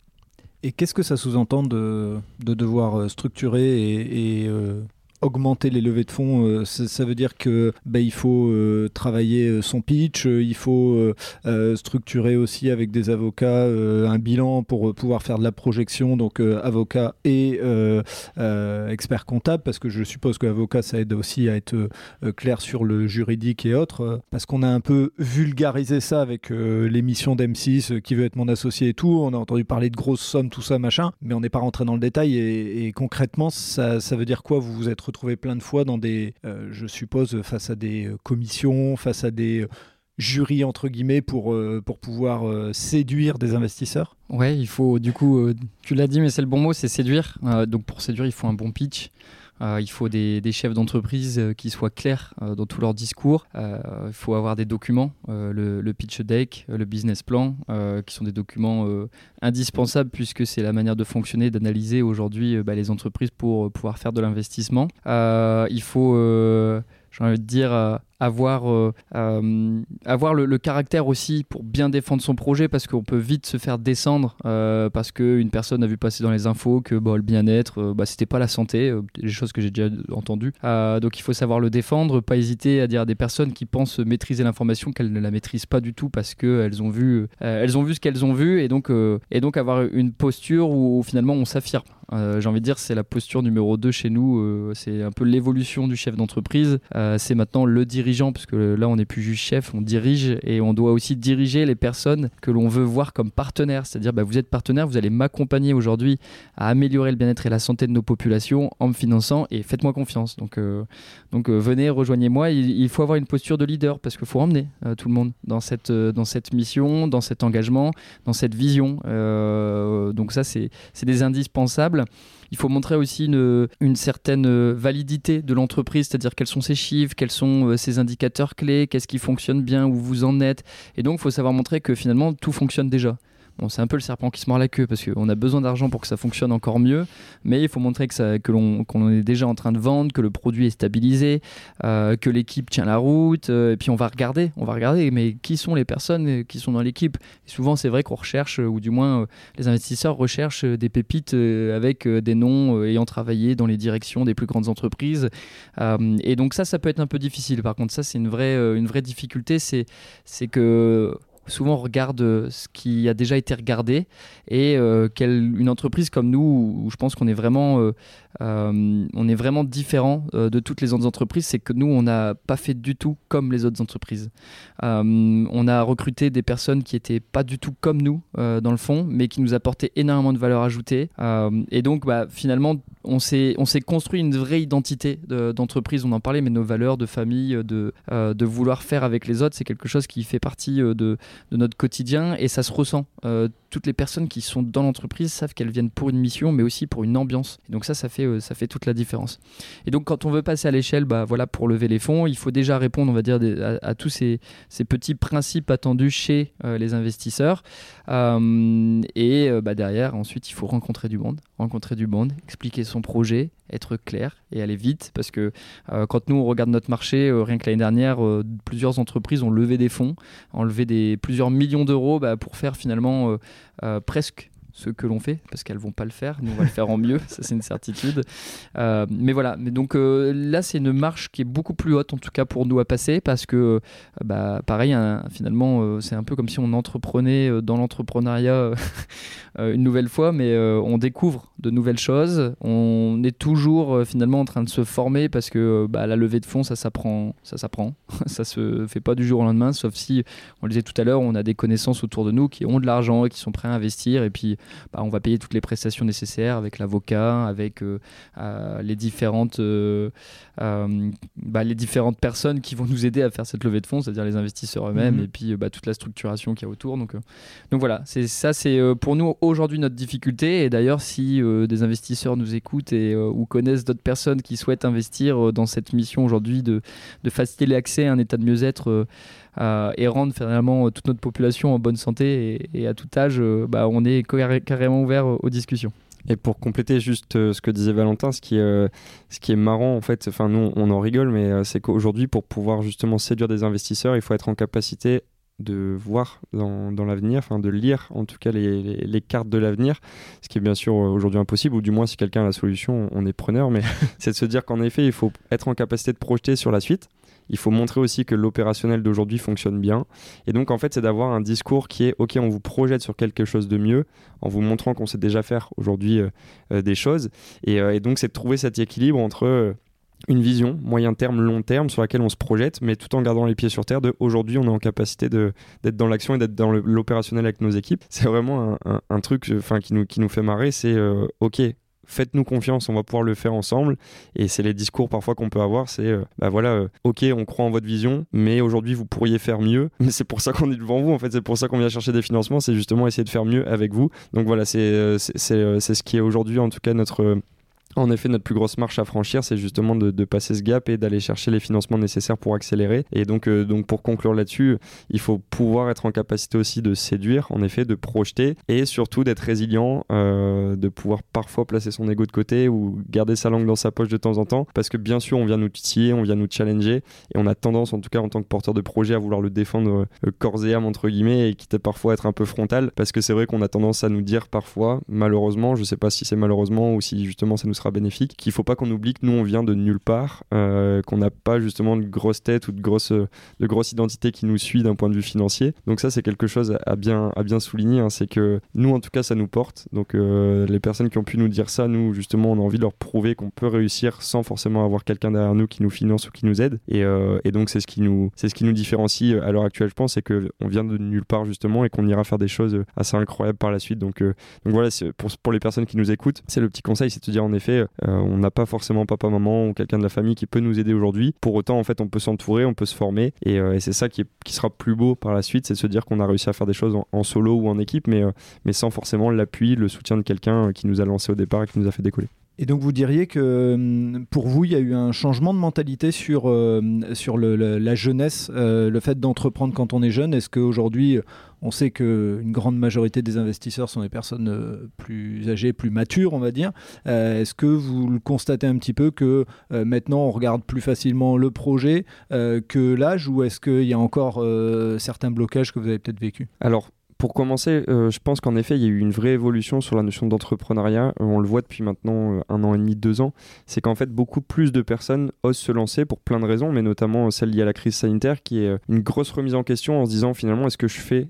Et qu'est-ce que ça sous-entend de, de, devoir euh, structurer et, euh, augmenter les levées de fonds, ça, veut dire que bah, il faut travailler son pitch, il faut structurer aussi avec des avocats un bilan pour pouvoir faire de la projection, donc avocat et expert comptable, parce que je suppose que avocat ça aide aussi à être clair sur le juridique et autres, parce qu'on a un peu vulgarisé ça avec l'émission d'M6 qui veut être mon associé et tout. On a entendu parler de grosses sommes, tout ça, machin, mais on n'est pas rentré dans le détail. Et, concrètement, ça, veut dire quoi? Vous vous êtes retrouvé plein de fois dans des, euh, je suppose, face à des euh, commissions, face à des euh, jurys entre guillemets pour, pour pouvoir séduire des investisseurs Ouais, il faut du coup, tu l'as dit, mais c'est le bon mot, c'est séduire. donc pour séduire, il faut un bon pitch. Euh, il faut des, chefs d'entreprise euh, qui soient clairs euh, dans tout leur discours. il faut avoir des documents, le, pitch deck, le business plan, qui sont des documents indispensables puisque c'est la manière de fonctionner, d'analyser aujourd'hui bah, les entreprises pour pouvoir faire de l'investissement. il faut j'ai envie de dire, avoir, euh, euh, avoir le, caractère aussi pour bien défendre son projet parce qu'on peut vite se faire descendre parce qu'une personne a vu passer dans les infos que bah, le bien-être, bah, c'était pas la santé, des choses que j'ai déjà entendues. donc il faut savoir le défendre, pas hésiter à dire à des personnes qui pensent maîtriser l'information qu'elles ne la maîtrisent pas du tout parce qu'elles ont, vu, ont vu ce qu'elles ont vu et donc, et donc avoir une posture où finalement on s'affirme. Euh, j'ai envie de dire, c'est la posture numéro 2 chez nous. Euh, c'est un peu l'évolution du chef d'entreprise. Euh, c'est maintenant le dirigeant, parce que là, on n'est plus juste chef, on dirige et on doit aussi diriger les personnes que l'on veut voir comme partenaires. C'est-à-dire, bah, vous êtes partenaire, vous allez m'accompagner aujourd'hui à améliorer le bien-être et la santé de nos populations en me finançant et faites-moi confiance. Donc, donc venez, rejoignez-moi. Il, faut avoir une posture de leader parce qu'il faut emmener tout le monde dans cette mission, dans cet engagement, dans cette vision. donc, ça, c'est des indispensables. Il faut montrer aussi une, certaine validité de l'entreprise, c'est-à-dire quels sont ses chiffres, quels sont euh, ses indicateurs clés, qu'est-ce qui fonctionne bien, où vous en êtes. Et donc, il faut savoir montrer que finalement, tout fonctionne déjà. Bon, c'est un peu le serpent qui se mord la queue parce qu'on a besoin d'argent pour que ça fonctionne encore mieux, mais il faut montrer que, ça, que l'on qu'on est déjà en train de vendre, que le produit est stabilisé, euh, que l'équipe tient la route, euh, et puis on va regarder, on va regarder, mais qui sont les personnes qui sont dans l'équipe? Souvent, c'est vrai qu'on recherche, ou du moins les investisseurs recherchent des pépites avec des noms ayant travaillé dans les directions des plus grandes entreprises, et donc ça, ça peut être un peu difficile. Par contre, ça, c'est une vraie, une vraie difficulté, c'est que souvent on regarde euh, ce qui a déjà été regardé et euh, une entreprise comme nous où je pense qu'on est vraiment euh, on est vraiment différent de toutes les autres entreprises c'est que nous on n'a pas fait du tout comme les autres entreprises. On a recruté des personnes qui étaient pas du tout comme nous dans le fond mais qui nous apportaient énormément de valeur ajoutée. Et donc bah, finalement on s'est on s'est construit une vraie identité d'entreprise. On en parlait mais nos valeurs de famille de vouloir faire avec les autres c'est quelque chose qui fait partie de de notre quotidien et ça se ressent. Euh, toutes les personnes qui sont dans l'entreprise savent qu'elles viennent pour une mission, mais aussi pour une ambiance. donc ça, ça fait, euh, ça fait toute la différence. Et donc quand on veut passer à l'échelle, bah, voilà, pour lever les fonds, il faut déjà répondre, on va dire, à, tous ces, petits principes attendus chez euh, les investisseurs. et bah, derrière, ensuite, il faut rencontrer du monde, rencontrer du monde, expliquer son projet, être clair et aller vite parce que quand nous on regarde notre marché, rien que l'année dernière, plusieurs entreprises ont levé des fonds, ont levé des plusieurs millions d'euros bah, pour faire finalement euh, euh, presque ce que l'on fait, parce qu'elles vont pas le faire, nous on va le faire en mieux, ça c'est une certitude. Euh, mais voilà, mais donc là c'est une marche qui est beaucoup plus haute en tout cas pour nous à passer, parce que bah, pareil, finalement c'est un peu comme si on entreprenait dans l'entrepreneuriat une nouvelle fois, mais on découvre de nouvelles choses, on est toujours finalement en train de se former, parce que bah, la levée de fonds ça s'apprend, ça s'apprend, ça se fait pas du jour au lendemain, sauf si, on le disait tout à l'heure, on a des connaissances autour de nous qui ont de l'argent et qui sont prêts à investir, et puis bah, on va payer toutes les prestations nécessaires avec l'avocat, avec euh, euh, les, différentes, euh, bah, les différentes personnes qui vont nous aider à faire cette levée de fonds, c'est-à-dire les investisseurs eux-mêmes mhm. et puis bah, toute la structuration qu'il y a autour. Donc, donc voilà, c'est ça, c'est pour nous aujourd'hui notre difficulté. Et d'ailleurs, si des investisseurs nous écoutent et, ou connaissent d'autres personnes qui souhaitent investir dans cette mission aujourd'hui de, de faciliter l'accès à un état de mieux-être et rendre finalement toute notre population en bonne santé et, à tout âge, euh, bah, on est carrément ouvert aux discussions. Et pour compléter juste euh, ce que disait Valentin, ce qui est, euh, marrant en fait, enfin nous on en rigole, mais c'est qu'aujourd'hui pour pouvoir justement séduire des investisseurs, il faut être en capacité de voir dans, l'avenir, enfin de lire en tout cas les, cartes de l'avenir, ce qui est bien sûr aujourd'hui impossible, ou du moins si quelqu'un a la solution, on est preneur, mais c'est de se dire qu'en effet, il faut être en capacité de projeter sur la suite. Il faut montrer aussi que l'opérationnel d'aujourd'hui fonctionne bien. Et donc, en fait, c'est d'avoir un discours qui est OK, on vous projette sur quelque chose de mieux en vous montrant qu'on sait déjà faire aujourd'hui euh, euh, des choses. Et, euh, et donc, c'est de trouver cet équilibre entre une vision moyen terme, long terme sur laquelle on se projette, mais tout en gardant les pieds sur terre de aujourd'hui on est en capacité d'être dans l'action et d'être dans l'opérationnel avec nos équipes. C'est vraiment un, truc qui, nous, qui nous fait marrer, c'est ok, faites-nous confiance, on va pouvoir le faire ensemble. Et c'est les discours parfois qu'on peut avoir, c'est euh, bah voilà, euh, ok, on croit en votre vision, mais aujourd'hui vous pourriez faire mieux. Mais c'est pour ça qu'on est devant vous, en fait, c'est pour ça qu'on vient chercher des financements, c'est justement essayer de faire mieux avec vous. Donc voilà, c'est c'est ce qui est aujourd'hui en tout cas notre en effet, notre plus grosse marche à franchir, c'est justement de, passer ce gap et d'aller chercher les financements nécessaires pour accélérer. Et donc, euh, donc pour conclure là-dessus, il faut pouvoir être en capacité aussi de séduire, en effet, de projeter et surtout d'être résilient, euh, de pouvoir parfois placer son ego de côté ou garder sa langue dans sa poche de temps en temps. Parce que bien sûr, on vient nous titiller, on vient nous challenger et on a tendance, en tout cas en tant que porteur de projet, à vouloir le défendre euh, corps et âme, entre guillemets, et quitte à parfois être un peu frontal. Parce que c'est vrai qu'on a tendance à nous dire parfois, malheureusement, je sais pas si c'est malheureusement ou si justement ça nous sera bénéfique, qu'il faut pas qu'on oublie que nous on vient de nulle part, euh, qu'on n'a pas justement de grosse tête ou de grosse, de grosse identité qui nous suit d'un point de vue financier. Donc ça c'est quelque chose à bien, à bien souligner, hein. c'est que nous en tout cas ça nous porte. Donc euh, les personnes qui ont pu nous dire ça, nous justement on a envie de leur prouver qu'on peut réussir sans forcément avoir quelqu'un derrière nous qui nous finance ou qui nous aide. Et, euh, donc c'est ce qui nous, c'est ce qui nous différencie à l'heure actuelle, je pense, c'est que on vient de nulle part justement et qu'on ira faire des choses assez incroyables par la suite. Donc, donc voilà, pour, pour les personnes qui nous écoutent, c'est le petit conseil, c'est de dire en effet euh, on n'a pas forcément papa, maman ou quelqu'un de la famille qui peut nous aider aujourd'hui. Pour autant, en fait, on peut s'entourer, on peut se former. Et, euh, c'est ça qui, sera plus beau par la suite, c'est de se dire qu'on a réussi à faire des choses en, solo ou en équipe, mais, euh, mais sans forcément l'appui, le soutien de quelqu'un qui nous a lancé au départ et qui nous a fait décoller. Et donc vous diriez que hum, pour vous, il y a eu un changement de mentalité sur, euh, sur la jeunesse, euh, le fait d'entreprendre quand on est jeune? Est-ce qu'aujourd'hui, on sait qu'une grande majorité des investisseurs sont des personnes euh, plus âgées, plus matures, on va dire. Est-ce que vous le constatez un petit peu que maintenant on regarde plus facilement le projet que l'âge ou est-ce qu'il y a encore certains blocages que vous avez peut-être vécu? Alors pour commencer, euh, je pense qu'en effet, il y a eu une vraie évolution sur la notion d'entrepreneuriat. Euh, on le voit depuis maintenant euh, un an et demi, deux ans. C'est qu'en fait, beaucoup plus de personnes osent se lancer pour plein de raisons, mais notamment celle liée à la crise sanitaire, qui est une grosse remise en question en se disant finalement, est-ce que je fais,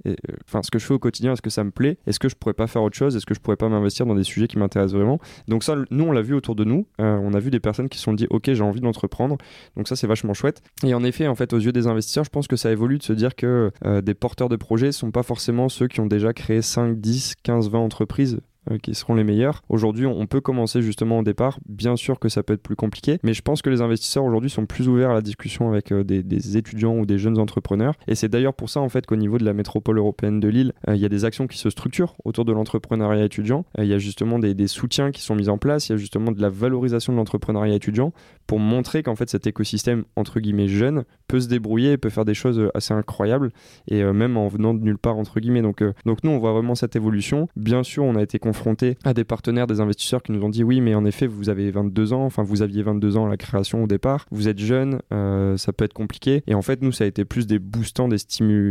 enfin, ce que je fais au quotidien, est-ce que ça me plaît? Est-ce que je pourrais pas faire autre chose? Est-ce que je pourrais pas m'investir dans des sujets qui m'intéressent vraiment? Donc ça, nous, on l'a vu autour de nous. on a vu des personnes qui se sont dit, ok, j'ai envie d'entreprendre. Donc ça, c'est vachement chouette. Et en effet, en fait, aux yeux des investisseurs, je pense que ça évolue de se dire que des porteurs de projets sont pas forcément ceux qui ont déjà créé 5, 10, 15, 20 entreprises qui seront les meilleurs. Aujourd'hui, on peut commencer justement au départ. Bien sûr que ça peut être plus compliqué, mais je pense que les investisseurs aujourd'hui sont plus ouverts à la discussion avec euh, des, étudiants ou des jeunes entrepreneurs. Et c'est d'ailleurs pour ça en fait qu'au niveau de la métropole européenne de Lille, euh, il y a des actions qui se structurent autour de l'entrepreneuriat étudiant. Il y a justement des, soutiens qui sont mis en place. Il y a justement de la valorisation de l'entrepreneuriat étudiant pour montrer qu'en fait cet écosystème entre guillemets jeune peut se débrouiller peut faire des choses assez incroyables et même en venant de nulle part entre guillemets. Donc, donc nous on voit vraiment cette évolution. Bien sûr, on a été confronté à des partenaires, des investisseurs qui nous ont dit oui, mais en effet, vous avez 22 ans, enfin vous aviez 22 ans à la création au départ, vous êtes jeune, euh, ça peut être compliqué. Et en fait, nous, ça a été plus des boostants, des,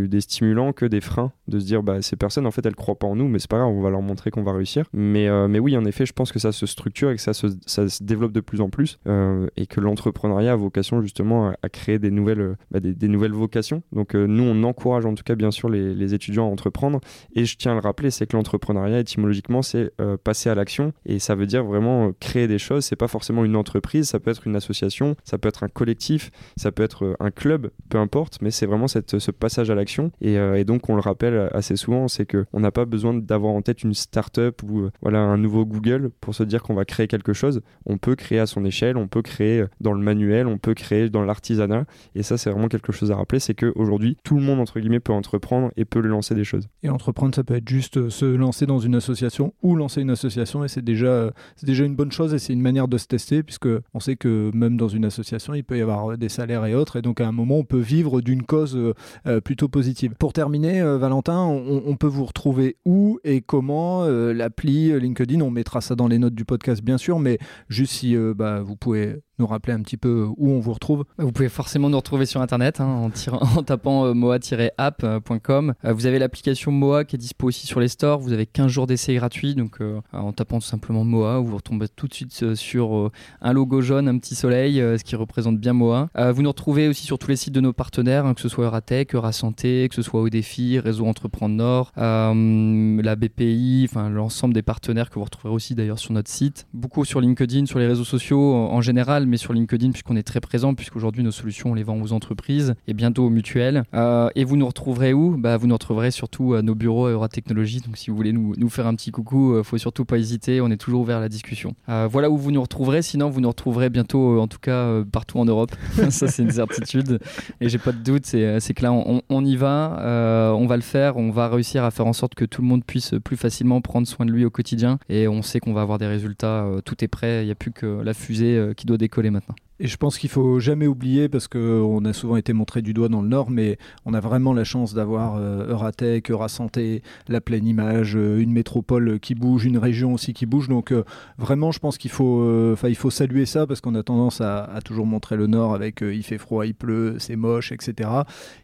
des stimulants que des freins de se dire bah ces personnes, en fait, elles croient pas en nous, mais c'est pas grave, on va leur montrer qu'on va réussir. Mais, euh, mais oui, en effet, je pense que ça se structure et que ça se, ça se développe de plus en plus euh, et que l'entrepreneuriat a vocation justement à, créer des nouvelles, bah, des, nouvelles vocations. Donc nous, on encourage en tout cas bien sûr les, les étudiants à entreprendre. Et je tiens à le rappeler, c'est que l'entrepreneuriat, étymologiquement, c'est euh, passer à l'action. Et ça veut dire vraiment euh, créer des choses. C'est pas forcément une entreprise, ça peut être une association, ça peut être un collectif, ça peut être euh, un club, peu importe. Mais c'est vraiment cette, ce passage à l'action. Et, donc, on le rappelle assez souvent, c'est qu'on n'a pas besoin d'avoir en tête une start-up ou voilà, un nouveau Google pour se dire qu'on va créer quelque chose. On peut créer à son échelle, on peut créer dans le manuel, on peut créer dans l'artisanat. Et ça, c'est vraiment quelque chose à rappeler c'est qu'aujourd'hui, tout le monde, entre guillemets, peut entreprendre et peut lancer des choses. Et entreprendre, ça peut être juste se lancer dans une association lancer une association et c'est déjà, déjà une bonne chose et c'est une manière de se tester puisque on sait que même dans une association, il peut y avoir des salaires et autres et donc à un moment, on peut vivre d'une cause euh, euh, plutôt positive. Pour terminer, euh, Valentin, on, peut vous retrouver où et comment L'appli LinkedIn, on mettra ça dans les notes du podcast bien sûr, mais juste si bah, vous pouvez nous rappeler un petit peu où on vous retrouve Vous pouvez forcément nous retrouver sur internet hein, en, tirant, en, tapant euh, moa-app.com. Euh, vous avez l'application Moa qui est dispo aussi sur les stores. Vous avez 15 jours d'essai gratuit. Donc euh, en tapant tout simplement Moa, vous retombez tout de suite sur un logo jaune, un petit soleil, ce qui représente bien Moa. vous nous retrouvez aussi sur tous les sites de nos partenaires, hein, que ce soit Euratech, Eurasanté, que ce soit Odéfi, Réseau Entreprendre Nord, la BPI, l'ensemble des partenaires que vous retrouverez aussi d'ailleurs sur notre site. Beaucoup sur LinkedIn, sur les réseaux sociaux en général mais sur LinkedIn, puisqu'on est très présent, puisqu'aujourd'hui nos solutions, on les vend aux entreprises et bientôt aux mutuelles. Euh, et vous nous retrouverez où? Bah, Vous nous retrouverez surtout à nos bureaux à Euratechnologie. Donc si vous voulez nous, nous faire un petit coucou, euh, faut surtout pas hésiter, on est toujours ouvert à la discussion. Euh, voilà où vous nous retrouverez, sinon vous nous retrouverez bientôt, en tout cas partout en Europe. Ça, c'est une certitude. Et j'ai pas de doute, c'est que là, on, on y va, on va le faire, on va réussir à faire en sorte que tout le monde puisse plus facilement prendre soin de lui au quotidien. Et on sait qu'on va avoir des résultats, tout est prêt, il n'y a plus que la fusée qui doit décoller maintenant. Et je pense qu'il faut jamais oublier, parce qu'on a souvent été montré du doigt dans le Nord, mais on a vraiment la chance d'avoir euh, Euratech, Eurasanté, la pleine image, euh, une métropole qui bouge, une région aussi qui bouge. Donc euh, vraiment, je pense qu'il faut, il faut saluer ça, parce qu'on a tendance à, toujours montrer le Nord avec il fait froid, il pleut, c'est moche, etc.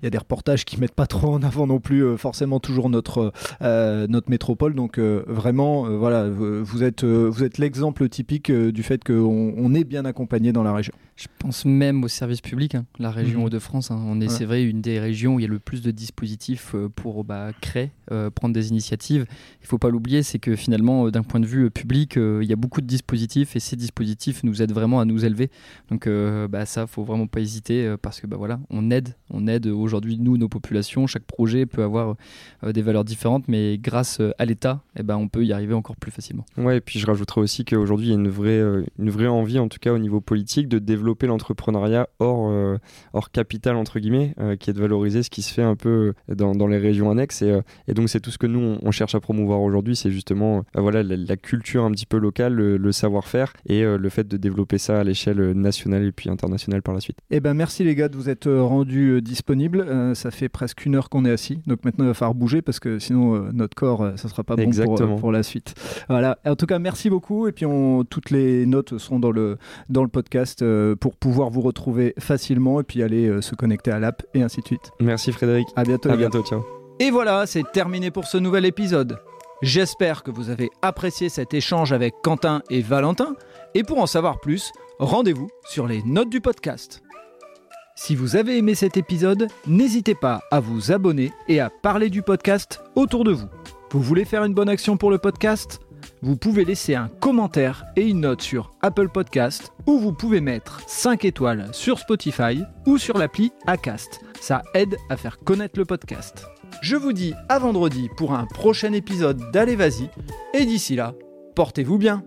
Il y a des reportages qui mettent pas trop en avant non plus forcément toujours notre, notre métropole. Donc vraiment, voilà, vous êtes, êtes l'exemple typique du fait qu'on on est bien accompagné dans la région. Je pense même au service public, hein, la région mhm. Hauts-de-France. Hein. on est, c'est vrai, une des régions où il y a le plus de dispositifs euh, pour bah, créer, euh, prendre des initiatives. Il ne faut pas l'oublier, c'est que finalement, euh, d'un point de vue public, il y a beaucoup de dispositifs et ces dispositifs nous aident vraiment à nous élever. Donc bah, ça, faut vraiment pas hésiter parce que bah, voilà, on aide, on aide aujourd'hui nous, nos populations. Chaque projet peut avoir des valeurs différentes, mais grâce à l'État, eh ben, on peut y arriver encore plus facilement. Ouais, et puis je rajouterais aussi qu'aujourd'hui, il y a une vraie, une vraie envie, en tout cas au niveau politique, de développer l'entrepreneuriat hors, euh, hors capital, entre guillemets, euh, qui est de valoriser ce qui se fait un peu dans, dans les régions annexes. Et, euh, et donc, c'est tout ce que nous, on, cherche à promouvoir aujourd'hui, c'est justement voilà, la, culture un petit peu locale, le, savoir-faire et le fait de développer ça à l'échelle nationale et puis internationale par la suite. Eh ben, merci les gars de vous être rendus disponibles. ça fait presque une heure qu'on est assis, donc maintenant il va falloir bouger parce que sinon notre corps, ça sera pas bon pour, pour, la suite. Voilà. En tout cas, merci beaucoup. Et puis, on, toutes les notes seront dans le, dans le podcast pour pouvoir vous retrouver facilement et puis aller euh, se connecter à l'app et ainsi de suite. Merci Frédéric. À bientôt. À bientôt, ciao. Et voilà, c'est terminé pour ce nouvel épisode. J'espère que vous avez apprécié cet échange avec Quentin et Valentin. Et pour en savoir plus, rendez-vous sur les notes du podcast. Si vous avez aimé cet épisode, n'hésitez pas à vous abonner et à parler du podcast autour de vous. Vous voulez faire une bonne action pour le podcast? Vous pouvez laisser un commentaire et une note sur Apple Podcast ou vous pouvez mettre 5 étoiles sur Spotify ou sur l'appli Acast. Ça aide à faire connaître le podcast. Je vous dis à vendredi pour un prochain épisode d'Allez Vas-y et d'ici là, portez-vous bien.